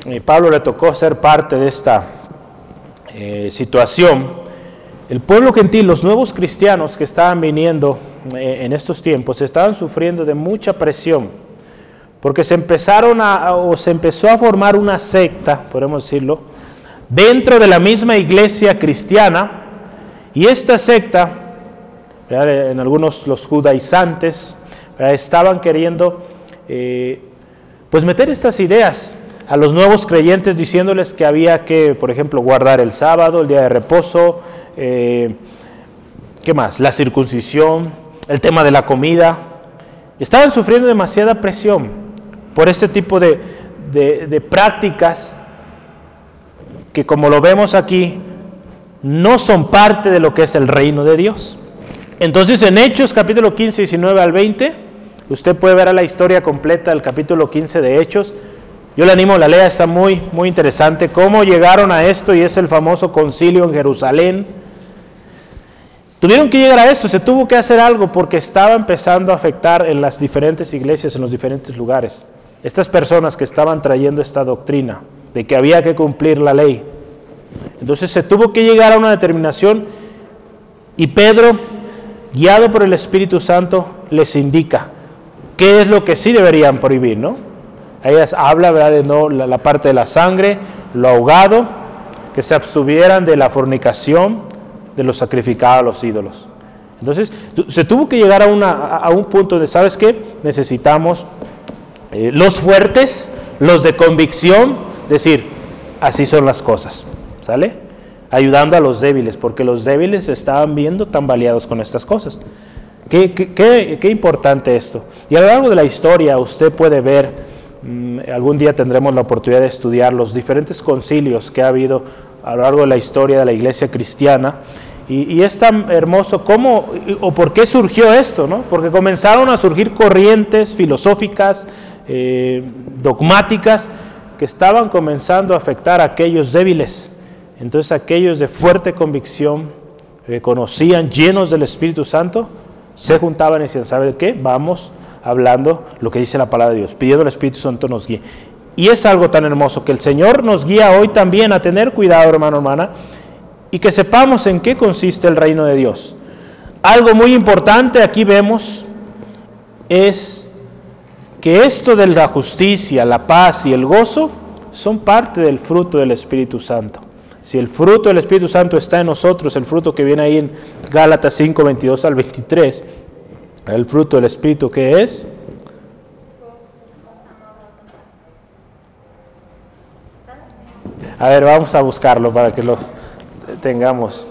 S1: eh, Pablo le tocó ser parte de esta eh, situación, el pueblo gentil, los nuevos cristianos que estaban viniendo eh, en estos tiempos, estaban sufriendo de mucha presión, porque se empezaron a, o se empezó a formar una secta, podemos decirlo, dentro de la misma iglesia cristiana, y esta secta, en algunos los judaizantes, estaban queriendo eh, pues meter estas ideas a los nuevos creyentes diciéndoles que había que, por ejemplo, guardar el sábado, el día de reposo, eh, ¿qué más? La circuncisión, el tema de la comida. Estaban sufriendo demasiada presión por este tipo de, de prácticas que como lo vemos aquí, no son parte de lo que es el reino de Dios. Entonces en Hechos capítulo 15, 19 al 20, usted puede ver a la historia completa del capítulo 15 de Hechos. Yo le animo, la lea, está muy, muy interesante. Cómo llegaron a esto y es el famoso concilio en Jerusalén. Tuvieron que llegar a esto, se tuvo que hacer algo porque estaba empezando a afectar en las diferentes iglesias, en los diferentes lugares. Estas personas que estaban trayendo esta doctrina de que había que cumplir la ley. Entonces se tuvo que llegar a una determinación y Pedro, guiado por el Espíritu Santo, les indica qué es lo que sí deberían prohibir, ¿no? Ellas habla ¿verdad? de no, la, parte de la sangre, lo ahogado, que se abstuvieran de la fornicación, de lo sacrificado a los ídolos. Entonces, se tuvo que llegar a, una, a un punto de, ¿sabes qué? Necesitamos eh, los fuertes, los de convicción, decir, así son las cosas, ¿sale? Ayudando a los débiles, porque los débiles estaban viendo tambaleados con estas cosas. Qué, qué, importante esto. Y a lo largo de la historia usted puede ver, mm, algún día tendremos la oportunidad de estudiar los diferentes concilios que ha habido a lo largo de la historia de la iglesia cristiana. Y, es tan hermoso cómo o por qué surgió esto, ¿no? Porque comenzaron a surgir corrientes filosóficas, eh, dogmáticas, que estaban comenzando a afectar a aquellos débiles. Entonces aquellos de fuerte convicción, que conocían, llenos del Espíritu Santo, se juntaban y decían, ¿sabe qué? Vamos hablando lo que dice la palabra de Dios, pidiendo al Espíritu Santo nos guíe. Y es algo tan hermoso que el Señor nos guía hoy también a tener cuidado, hermano, hermana, y que sepamos en qué consiste el reino de Dios. Algo muy importante aquí vemos es que esto de la justicia, la paz y el gozo son parte del fruto del Espíritu Santo. Si el fruto del Espíritu Santo está en nosotros, el fruto que viene ahí en Gálatas 5, 22 al 23, el fruto del Espíritu que es... A ver, vamos a buscarlo para que lo tengamos.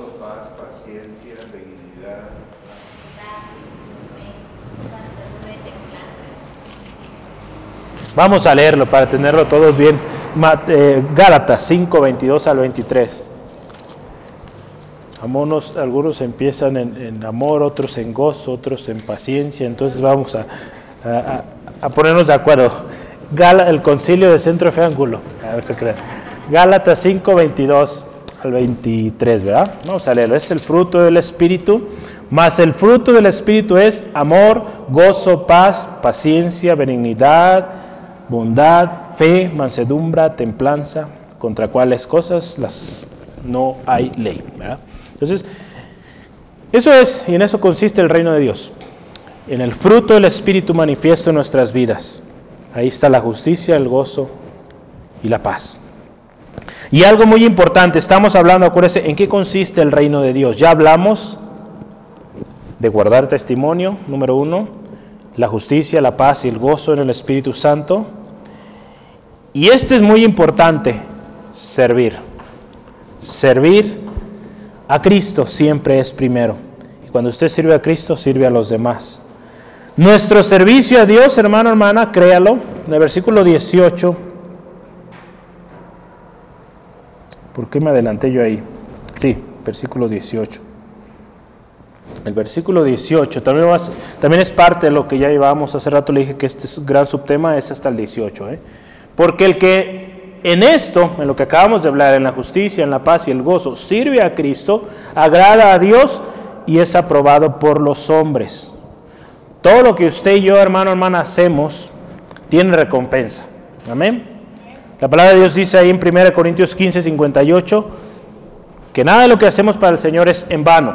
S1: Vamos a leerlo para tenerlo todos bien. Eh, Gálatas 5, 22 al 23. algunos empiezan en, amor, otros en gozo, otros en paciencia. Entonces vamos a, a, ponernos de acuerdo. el concilio de centro de ángulo. A ver si creen. Gálatas 5, 22 al 23, ¿verdad? Vamos a leerlo. Es el fruto del Espíritu. Más el fruto del Espíritu es amor, gozo, paz, paciencia, benignidad bondad, fe, mansedumbre, templanza, contra cuáles cosas las no hay ley. Entonces, eso es, y en eso consiste el reino de Dios, en el fruto del Espíritu manifiesto en nuestras vidas. Ahí está la justicia, el gozo y la paz. Y algo muy importante, estamos hablando, acuérdense, en qué consiste el reino de Dios. Ya hablamos de guardar testimonio, número uno, la justicia, la paz y el gozo en el Espíritu Santo. Y este es muy importante, servir. Servir a Cristo siempre es primero. Y cuando usted sirve a Cristo, sirve a los demás. Nuestro servicio a Dios, hermano, hermana, créalo, en el versículo 18. ¿Por qué me adelanté yo ahí? Sí, versículo 18. El versículo 18 también, es parte de lo que ya llevábamos hace rato. Le dije que este gran subtema es hasta el 18. ¿eh? Porque el que en esto, en lo que acabamos de hablar, en la justicia, en la paz y el gozo, sirve a Cristo, agrada a Dios y es aprobado por los hombres. Todo lo que usted y yo, hermano, hermana, hacemos, tiene recompensa. Amén. La palabra de Dios dice ahí en 1 Corintios 15, 58, que nada de lo que hacemos para el Señor es en vano.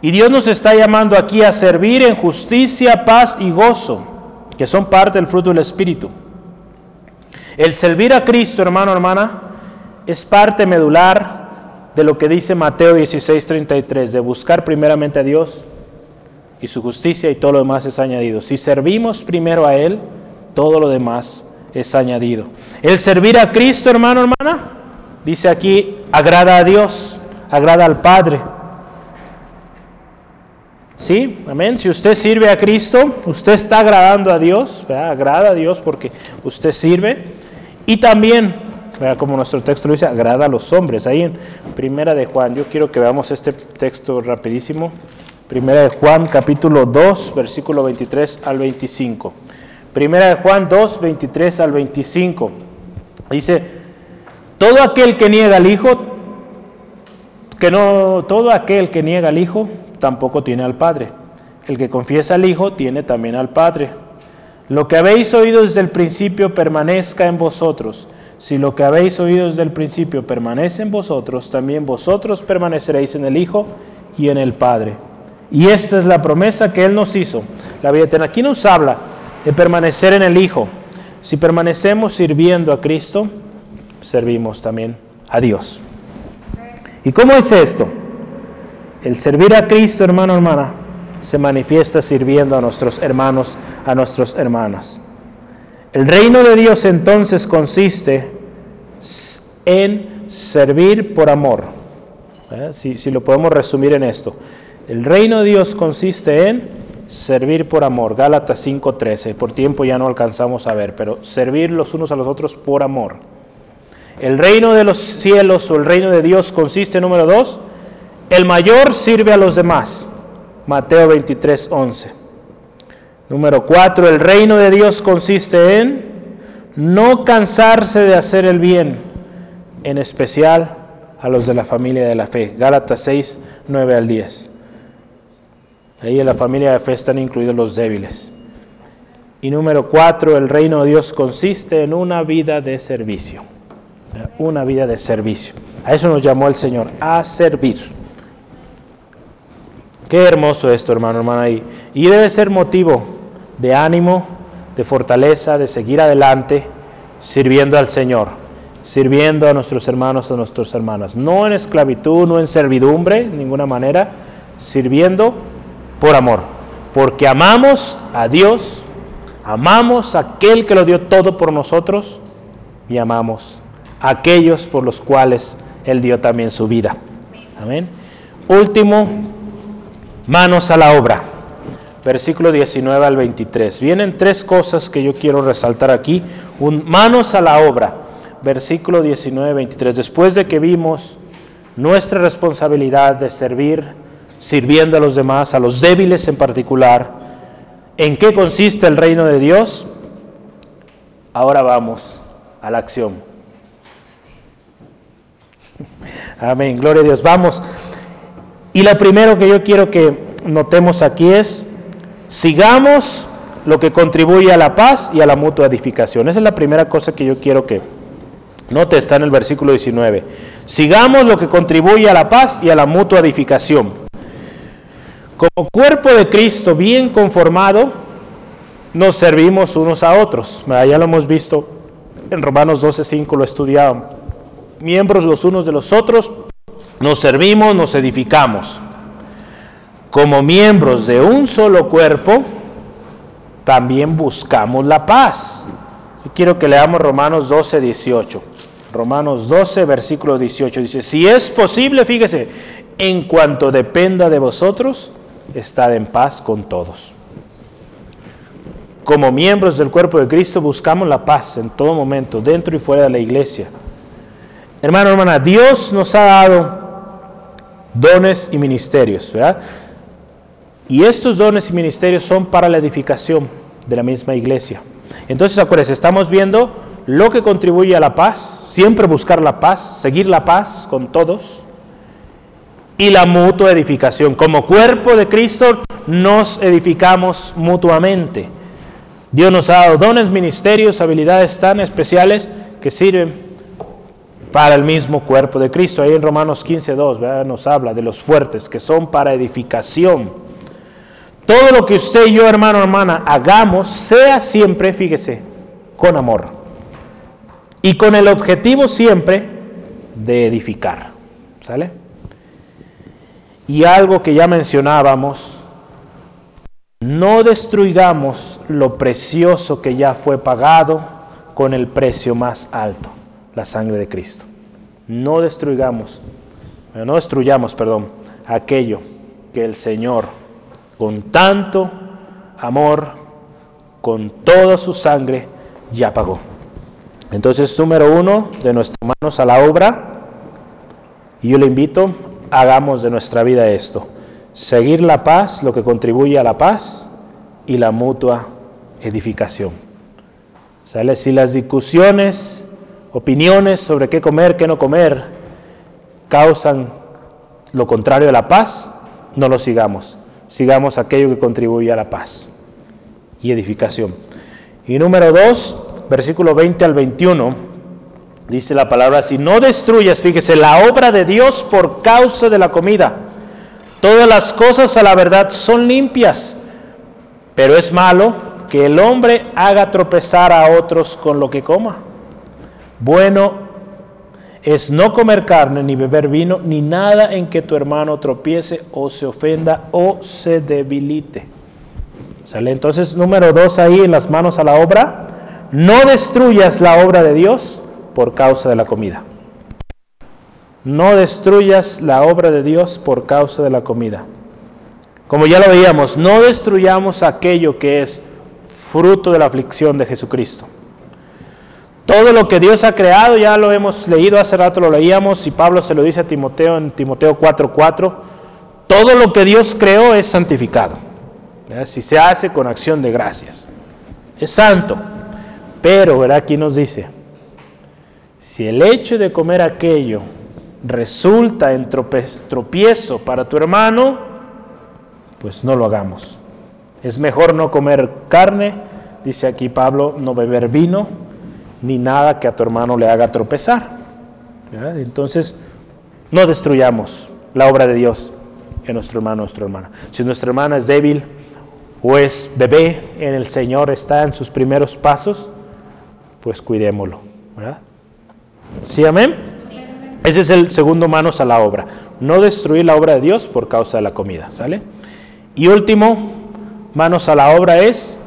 S1: Y Dios nos está llamando aquí a servir en justicia, paz y gozo, que son parte del fruto del Espíritu. El servir a Cristo, hermano, hermana, es parte medular de lo que dice Mateo 16:33, de buscar primeramente a Dios y su justicia y todo lo demás es añadido. Si servimos primero a Él, todo lo demás es añadido. El servir a Cristo, hermano, hermana, dice aquí, agrada a Dios, agrada al Padre. Sí, amén. Si usted sirve a Cristo, usted está agradando a Dios, agrada a Dios porque usted sirve. Y también, como nuestro texto lo dice, agrada a los hombres. Ahí en Primera de Juan, yo quiero que veamos este texto rapidísimo. Primera de Juan, capítulo 2, versículo 23 al 25. Primera de Juan 2, 23 al 25. Dice, todo aquel que niega al Hijo, que no, todo aquel que niega al Hijo, tampoco tiene al Padre. El que confiesa al Hijo tiene también al Padre. Lo que habéis oído desde el principio permanezca en vosotros. Si lo que habéis oído desde el principio permanece en vosotros, también vosotros permaneceréis en el Hijo y en el Padre. Y esta es la promesa que Él nos hizo, la vida eterna. Aquí nos habla de permanecer en el Hijo. Si permanecemos sirviendo a Cristo, servimos también a Dios. ¿Y cómo es esto? El servir a Cristo, hermano, hermana, se manifiesta sirviendo a nuestros hermanos, a nuestras hermanas. El reino de Dios entonces consiste en servir por amor. ¿Eh? Si, si, lo podemos resumir en esto. El reino de Dios consiste en servir por amor. Gálatas 5:13. Por tiempo ya no alcanzamos a ver, pero servir los unos a los otros por amor. El reino de los cielos o el reino de Dios consiste, número dos, el mayor sirve a los demás. Mateo 23, 11. Número 4. El reino de Dios consiste en no cansarse de hacer el bien, en especial a los de la familia de la fe. Gálatas 6, 9 al 10. Ahí en la familia de fe están incluidos los débiles. Y número 4. El reino de Dios consiste en una vida de servicio. Una vida de servicio. A eso nos llamó el Señor, a servir. Qué hermoso esto, hermano, hermana. Y, debe ser motivo de ánimo, de fortaleza, de seguir adelante, sirviendo al Señor, sirviendo a nuestros hermanos, a nuestras hermanas. No en esclavitud, no en servidumbre, de ninguna manera, sirviendo por amor. Porque amamos a Dios, amamos a aquel que lo dio todo por nosotros y amamos a aquellos por los cuales Él dio también su vida. Amén. Último manos a la obra. Versículo 19 al 23. Vienen tres cosas que yo quiero resaltar aquí. Manos a la obra. Versículo 19, 23. Después de que vimos nuestra responsabilidad de servir, sirviendo a los demás, a los débiles en particular, ¿en qué consiste el reino de Dios? Ahora vamos a la acción. Amén, gloria a Dios. Vamos y lo primero que yo quiero que notemos aquí es, sigamos lo que contribuye a la paz y a la mutua edificación. Esa es la primera cosa que yo quiero que note, está en el versículo 19. Sigamos lo que contribuye a la paz y a la mutua edificación. Como cuerpo de Cristo bien conformado, nos servimos unos a otros. Ya lo hemos visto en Romanos 12.5, lo estudiado. Miembros los unos de los otros nos servimos, nos edificamos. Como miembros de un solo cuerpo, también buscamos la paz. quiero que leamos Romanos 12, 18. Romanos 12, versículo 18 dice, si es posible, fíjese, en cuanto dependa de vosotros, estad en paz con todos. Como miembros del cuerpo de Cristo buscamos la paz en todo momento, dentro y fuera de la iglesia. Hermano, hermana, Dios nos ha dado dones y ministerios, ¿verdad? Y estos dones y ministerios son para la edificación de la misma iglesia. Entonces, acuérdense, estamos viendo lo que contribuye a la paz, siempre buscar la paz, seguir la paz con todos, y la mutua edificación. Como cuerpo de Cristo nos edificamos mutuamente. Dios nos ha dado dones, ministerios, habilidades tan especiales que sirven para el mismo cuerpo de Cristo. Ahí en Romanos 15, 2 nos habla de los fuertes que son para edificación. Todo lo que usted y yo, hermano, hermana, hagamos, sea siempre, fíjese, con amor. Y con el objetivo siempre de edificar. ¿Sale? Y algo que ya mencionábamos, no destruyamos lo precioso que ya fue pagado con el precio más alto la sangre de Cristo. No destruyamos, no destruyamos, perdón, aquello que el Señor con tanto amor, con toda su sangre, ya pagó. Entonces, número uno, de nuestras manos a la obra. Y yo le invito, hagamos de nuestra vida esto. Seguir la paz, lo que contribuye a la paz y la mutua edificación. ¿Sale? Si las discusiones, opiniones sobre qué comer, qué no comer, causan lo contrario a la paz, no lo sigamos. Sigamos aquello que contribuye a la paz y edificación. Y número dos, versículo 20 al 21, dice la palabra así, no destruyas, fíjese, la obra de Dios por causa de la comida. Todas las cosas a la verdad son limpias, pero es malo que el hombre haga tropezar a otros con lo que coma. Bueno es no comer carne, ni beber vino, ni nada en que tu hermano tropiece o se ofenda o se debilite. ¿Sale? Entonces, número dos ahí en las manos a la obra. No destruyas la obra de Dios por causa de la comida. No destruyas la obra de Dios por causa de la comida. Como ya lo veíamos, no destruyamos aquello que es fruto de la aflicción de Jesucristo. Todo lo que Dios ha creado, ya lo hemos leído, hace rato lo leíamos y Pablo se lo dice a Timoteo en Timoteo 4:4, todo lo que Dios creó es santificado, si se hace con acción de gracias. Es santo. Pero, ¿verdad? Aquí nos dice, si el hecho de comer aquello resulta en tropiezo para tu hermano, pues no lo hagamos. Es mejor no comer carne, dice aquí Pablo, no beber vino, ni nada que a tu hermano le haga tropezar. Entonces, no destruyamos la obra de Dios en nuestro hermano, nuestra hermana. Si nuestra hermana es débil o es bebé en el Señor, está en sus primeros pasos, pues cuidémoslo. ¿verdad? ¿Sí, amén? Ese es el segundo manos a la obra. No destruir la obra de Dios por causa de la comida. ¿Sale? Y último, manos a la obra es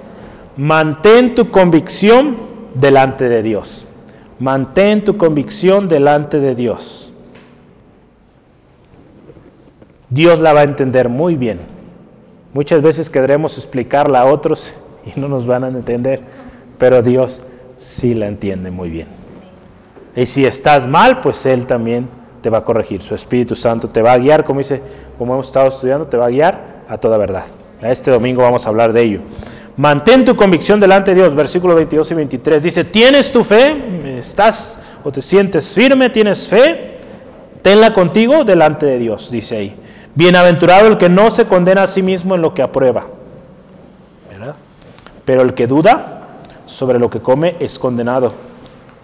S1: mantén tu convicción delante de Dios. Mantén tu convicción delante de Dios. Dios la va a entender muy bien. Muchas veces queremos explicarla a otros y no nos van a entender, pero Dios sí la entiende muy bien. Y si estás mal, pues Él también te va a corregir. Su Espíritu Santo te va a guiar, como dice, como hemos estado estudiando, te va a guiar a toda verdad. Este domingo vamos a hablar de ello. Mantén tu convicción delante de Dios, versículos 22 y 23. Dice, ¿tienes tu fe? ¿Estás o te sientes firme? ¿Tienes fe? Tenla contigo delante de Dios, dice ahí. Bienaventurado el que no se condena a sí mismo en lo que aprueba. Pero el que duda sobre lo que come es condenado,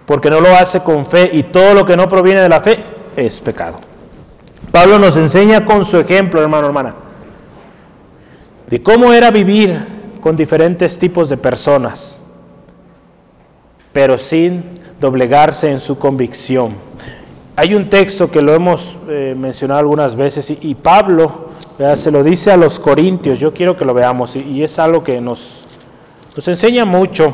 S1: porque no lo hace con fe y todo lo que no proviene de la fe es pecado. Pablo nos enseña con su ejemplo, hermano, hermana, de cómo era vivir con diferentes tipos de personas, pero sin doblegarse en su convicción. Hay un texto que lo hemos eh, mencionado algunas veces y, Pablo se lo dice a los corintios, yo quiero que lo veamos y es algo que nos nos enseña mucho,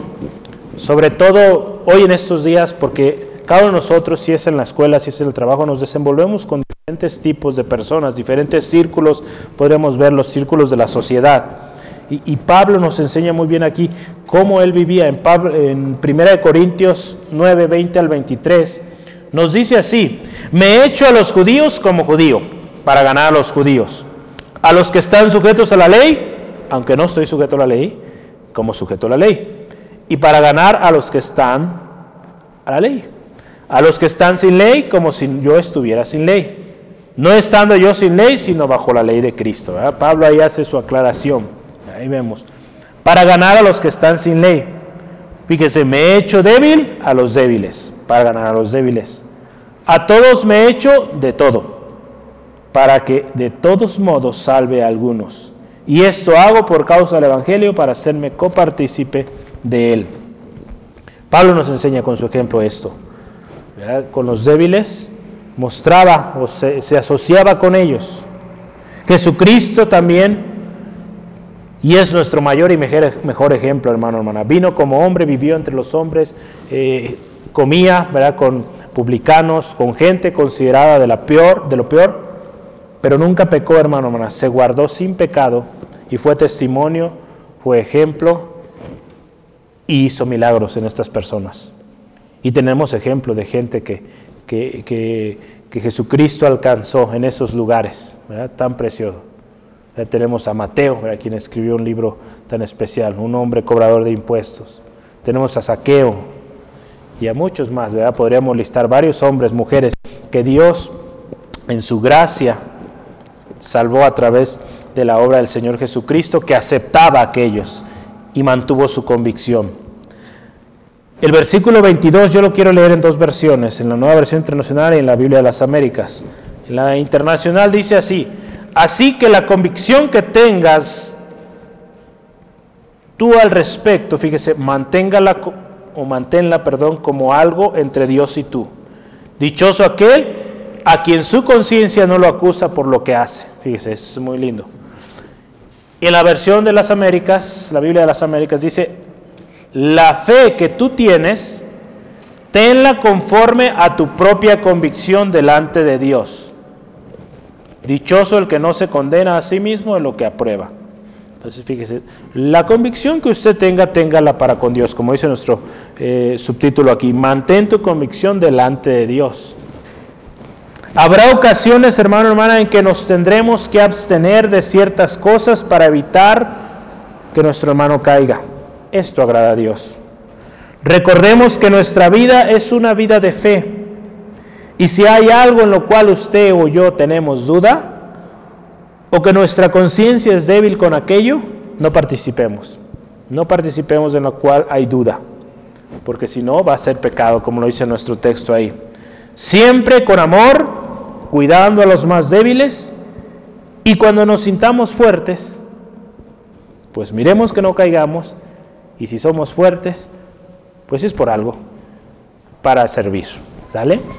S1: sobre todo hoy en estos días, porque cada uno de nosotros, si es en la escuela, si es en el trabajo, nos desenvolvemos con diferentes tipos de personas, diferentes círculos, podríamos ver los círculos de la sociedad. Y, Pablo nos enseña muy bien aquí cómo él vivía en, Pablo, en 1 Corintios 9, 20 al 23. Nos dice así, me he hecho a los judíos como judío, para ganar a los judíos. A los que están sujetos a la ley, aunque no estoy sujeto a la ley, como sujeto a la ley. Y para ganar a los que están a la ley. A los que están sin ley como si yo estuviera sin ley. No estando yo sin ley, sino bajo la ley de Cristo. Pablo ahí hace su aclaración. Ahí vemos. Para ganar a los que están sin ley. Fíjese, me he hecho débil a los débiles. Para ganar a los débiles. A todos me he hecho de todo. Para que de todos modos salve a algunos. Y esto hago por causa del Evangelio para hacerme copartícipe de él. Pablo nos enseña con su ejemplo esto. Con los débiles mostraba o se, asociaba con ellos. Jesucristo también, y es nuestro mayor y mejor, ejemplo, hermano, hermana. Vino como hombre, vivió entre los hombres, eh, comía ¿verdad? con publicanos, con gente considerada de, la peor, de lo peor, pero nunca pecó, hermano, hermana. Se guardó sin pecado y fue testimonio, fue ejemplo y hizo milagros en estas personas. Y tenemos ejemplo de gente que, que, Jesucristo alcanzó en esos lugares, tan precioso. Ya tenemos a Mateo, quien escribió un libro tan especial, un hombre cobrador de impuestos. Tenemos a Saqueo y a muchos más, ¿verdad? Podríamos listar varios hombres, mujeres, que Dios en su gracia salvó a través de la obra del Señor Jesucristo, que aceptaba a aquellos y mantuvo su convicción. El versículo 22 yo lo quiero leer en dos versiones, en la nueva versión internacional y en la Biblia de las Américas. En la internacional dice así, así que la convicción que tengas tú al respecto, fíjese, manténgala o manténla, perdón, como algo entre Dios y tú. Dichoso aquel a quien su conciencia no lo acusa por lo que hace. Fíjese, eso es muy lindo. En la versión de las Américas, la Biblia de las Américas dice, la fe que tú tienes, tenla conforme a tu propia convicción delante de Dios. Dichoso el que no se condena a sí mismo en lo que aprueba. Entonces, fíjese, la convicción que usted tenga, téngala para con Dios, como dice nuestro eh, subtítulo aquí, mantén tu convicción delante de Dios. Habrá ocasiones, hermano, hermana, en que nos tendremos que abstener de ciertas cosas para evitar que nuestro hermano caiga. Esto agrada a Dios. Recordemos que nuestra vida es una vida de fe. Y si hay algo en lo cual usted o yo tenemos duda, o que nuestra conciencia es débil con aquello, no participemos. No participemos en lo cual hay duda, porque si no va a ser pecado, como lo dice nuestro texto ahí. Siempre con amor, cuidando a los más débiles, y cuando nos sintamos fuertes, pues miremos que no caigamos y si somos fuertes, pues es por algo, para servir.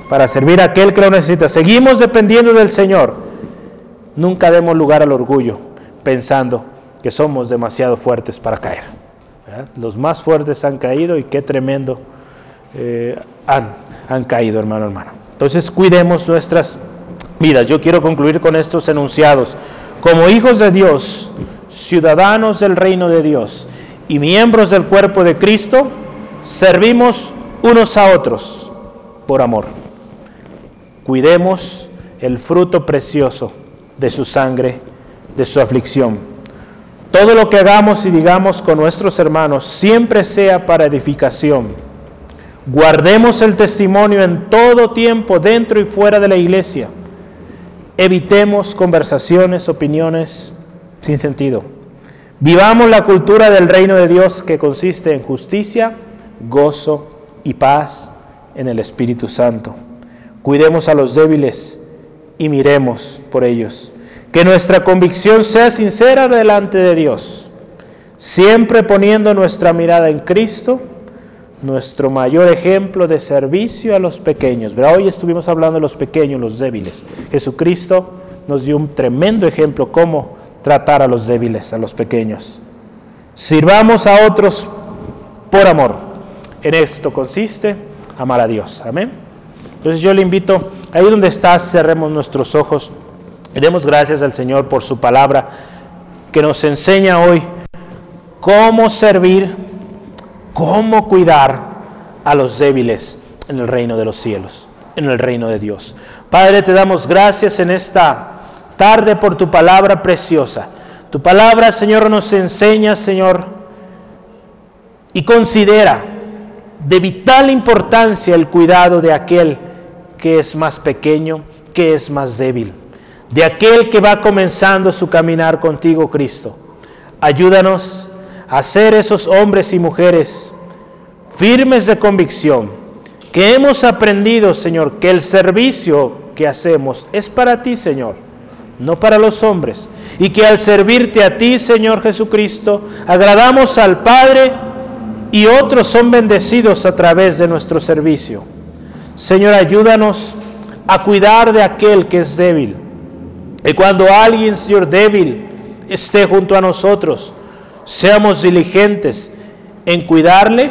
S1: Para servir a aquel que lo necesita. Seguimos dependiendo del Señor. Nunca demos lugar al orgullo, pensando que somos demasiado fuertes para caer. Los más fuertes han caído y qué tremendo eh, han, han caído, hermano, hermano. Entonces cuidemos nuestras vidas. Yo quiero concluir con estos enunciados. Como hijos de Dios, ciudadanos del reino de Dios, y miembros del cuerpo de Cristo, servimos unos a otros por amor. Cuidemos el fruto precioso de su sangre, de su aflicción. Todo lo que hagamos y digamos con nuestros hermanos siempre sea para edificación. Guardemos el testimonio en todo tiempo, dentro y fuera de la iglesia. Evitemos conversaciones, opiniones sin sentido Vivamos la cultura del reino de Dios que consiste en justicia, gozo y paz en el Espíritu Santo. Cuidemos a los débiles y miremos por ellos. Que nuestra convicción sea sincera delante de Dios, siempre poniendo nuestra mirada en Cristo, nuestro mayor ejemplo de servicio a los pequeños. Hoy estuvimos hablando de los pequeños, los débiles. Jesucristo nos dio un tremendo ejemplo cómo tratar a los débiles, a los pequeños. Sirvamos a otros por amor. En esto consiste amar a Dios. Amén. Entonces yo le invito, ahí donde estás, cerremos nuestros ojos y demos gracias al Señor por su palabra que nos enseña hoy cómo servir, cómo cuidar a los débiles en el reino de los cielos, en el reino de Dios. Padre, te damos gracias en esta tarde por tu palabra preciosa. Tu palabra, Señor, nos enseña, Señor, y considera de vital importancia el cuidado de aquel que es más pequeño, que es más débil, de aquel que va comenzando su caminar contigo, Cristo. Ayúdanos a ser esos hombres y mujeres firmes de convicción, que hemos aprendido, Señor, que el servicio que hacemos es para ti, Señor no para los hombres. Y que al servirte a ti, Señor Jesucristo, agradamos al Padre y otros son bendecidos a través de nuestro servicio. Señor, ayúdanos a cuidar de aquel que es débil. Y cuando alguien, Señor, débil esté junto a nosotros, seamos diligentes en cuidarle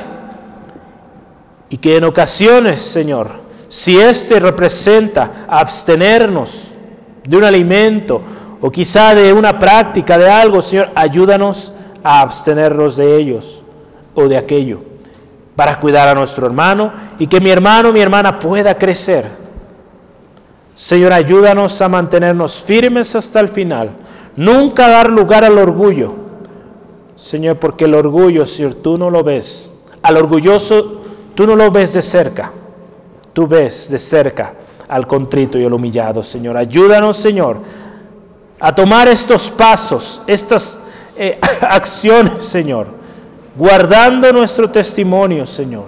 S1: y que en ocasiones, Señor, si éste representa abstenernos de un alimento o quizá de una práctica, de algo, Señor, ayúdanos a abstenernos de ellos o de aquello, para cuidar a nuestro hermano y que mi hermano, mi hermana pueda crecer. Señor, ayúdanos a mantenernos firmes hasta el final, nunca dar lugar al orgullo. Señor, porque el orgullo, Señor, tú no lo ves. Al orgulloso, tú no lo ves de cerca. Tú ves de cerca al contrito y al humillado, Señor. Ayúdanos, Señor, a tomar estos pasos, estas eh, acciones, Señor, guardando nuestro testimonio, Señor,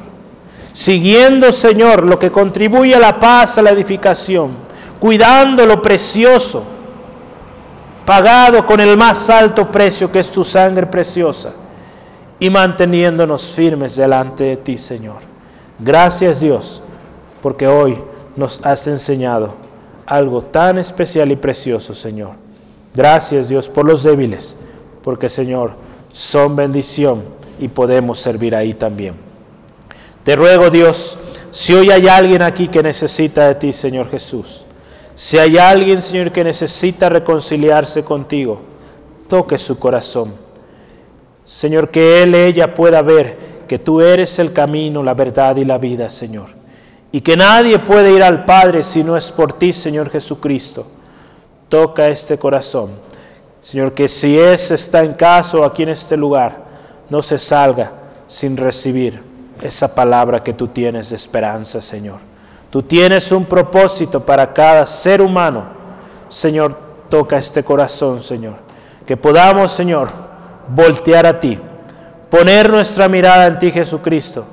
S1: siguiendo, Señor, lo que contribuye a la paz, a la edificación, cuidando lo precioso, pagado con el más alto precio que es tu sangre preciosa, y manteniéndonos firmes delante de ti, Señor. Gracias, Dios, porque hoy nos has enseñado algo tan especial y precioso, Señor. Gracias Dios por los débiles, porque Señor, son bendición y podemos servir ahí también. Te ruego Dios, si hoy hay alguien aquí que necesita de ti, Señor Jesús, si hay alguien, Señor, que necesita reconciliarse contigo, toque su corazón. Señor, que él, ella pueda ver que tú eres el camino, la verdad y la vida, Señor. Y que nadie puede ir al Padre si no es por ti, Señor Jesucristo toca este corazón. Señor, que si ese está en caso aquí en este lugar, no se salga sin recibir esa palabra que tú tienes de esperanza, Señor. Tú tienes un propósito para cada ser humano. Señor, toca este corazón, Señor. Que podamos, Señor, voltear a ti, poner nuestra mirada en ti, Jesucristo,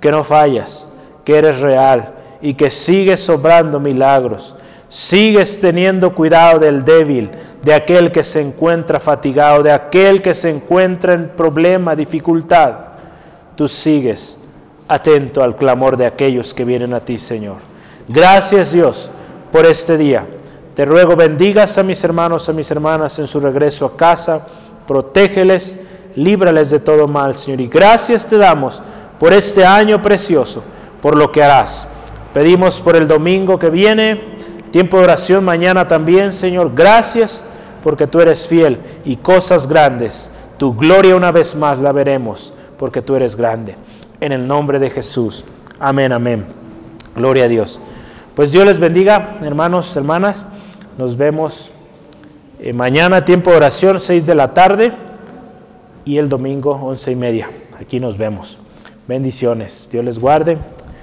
S1: que no fallas, que eres real y que sigues sobrando milagros Sigues teniendo cuidado del débil, de aquel que se encuentra fatigado, de aquel que se encuentra en problema, dificultad. Tú sigues atento al clamor de aquellos que vienen a ti, Señor. Gracias Dios por este día. Te ruego bendigas a mis hermanos, a mis hermanas en su regreso a casa. Protégeles, líbrales de todo mal, Señor. Y gracias te damos por este año precioso, por lo que harás. Pedimos por el domingo que viene Tiempo de oración mañana también, Señor. Gracias porque tú eres fiel y cosas grandes. Tu gloria una vez más la veremos porque tú eres grande. En el nombre de Jesús. Amén, amén. Gloria a Dios. Pues Dios les bendiga, hermanos, hermanas. Nos vemos eh, mañana, tiempo de oración, 6 de la tarde. Y el domingo, once y media. Aquí nos vemos. Bendiciones. Dios les guarde.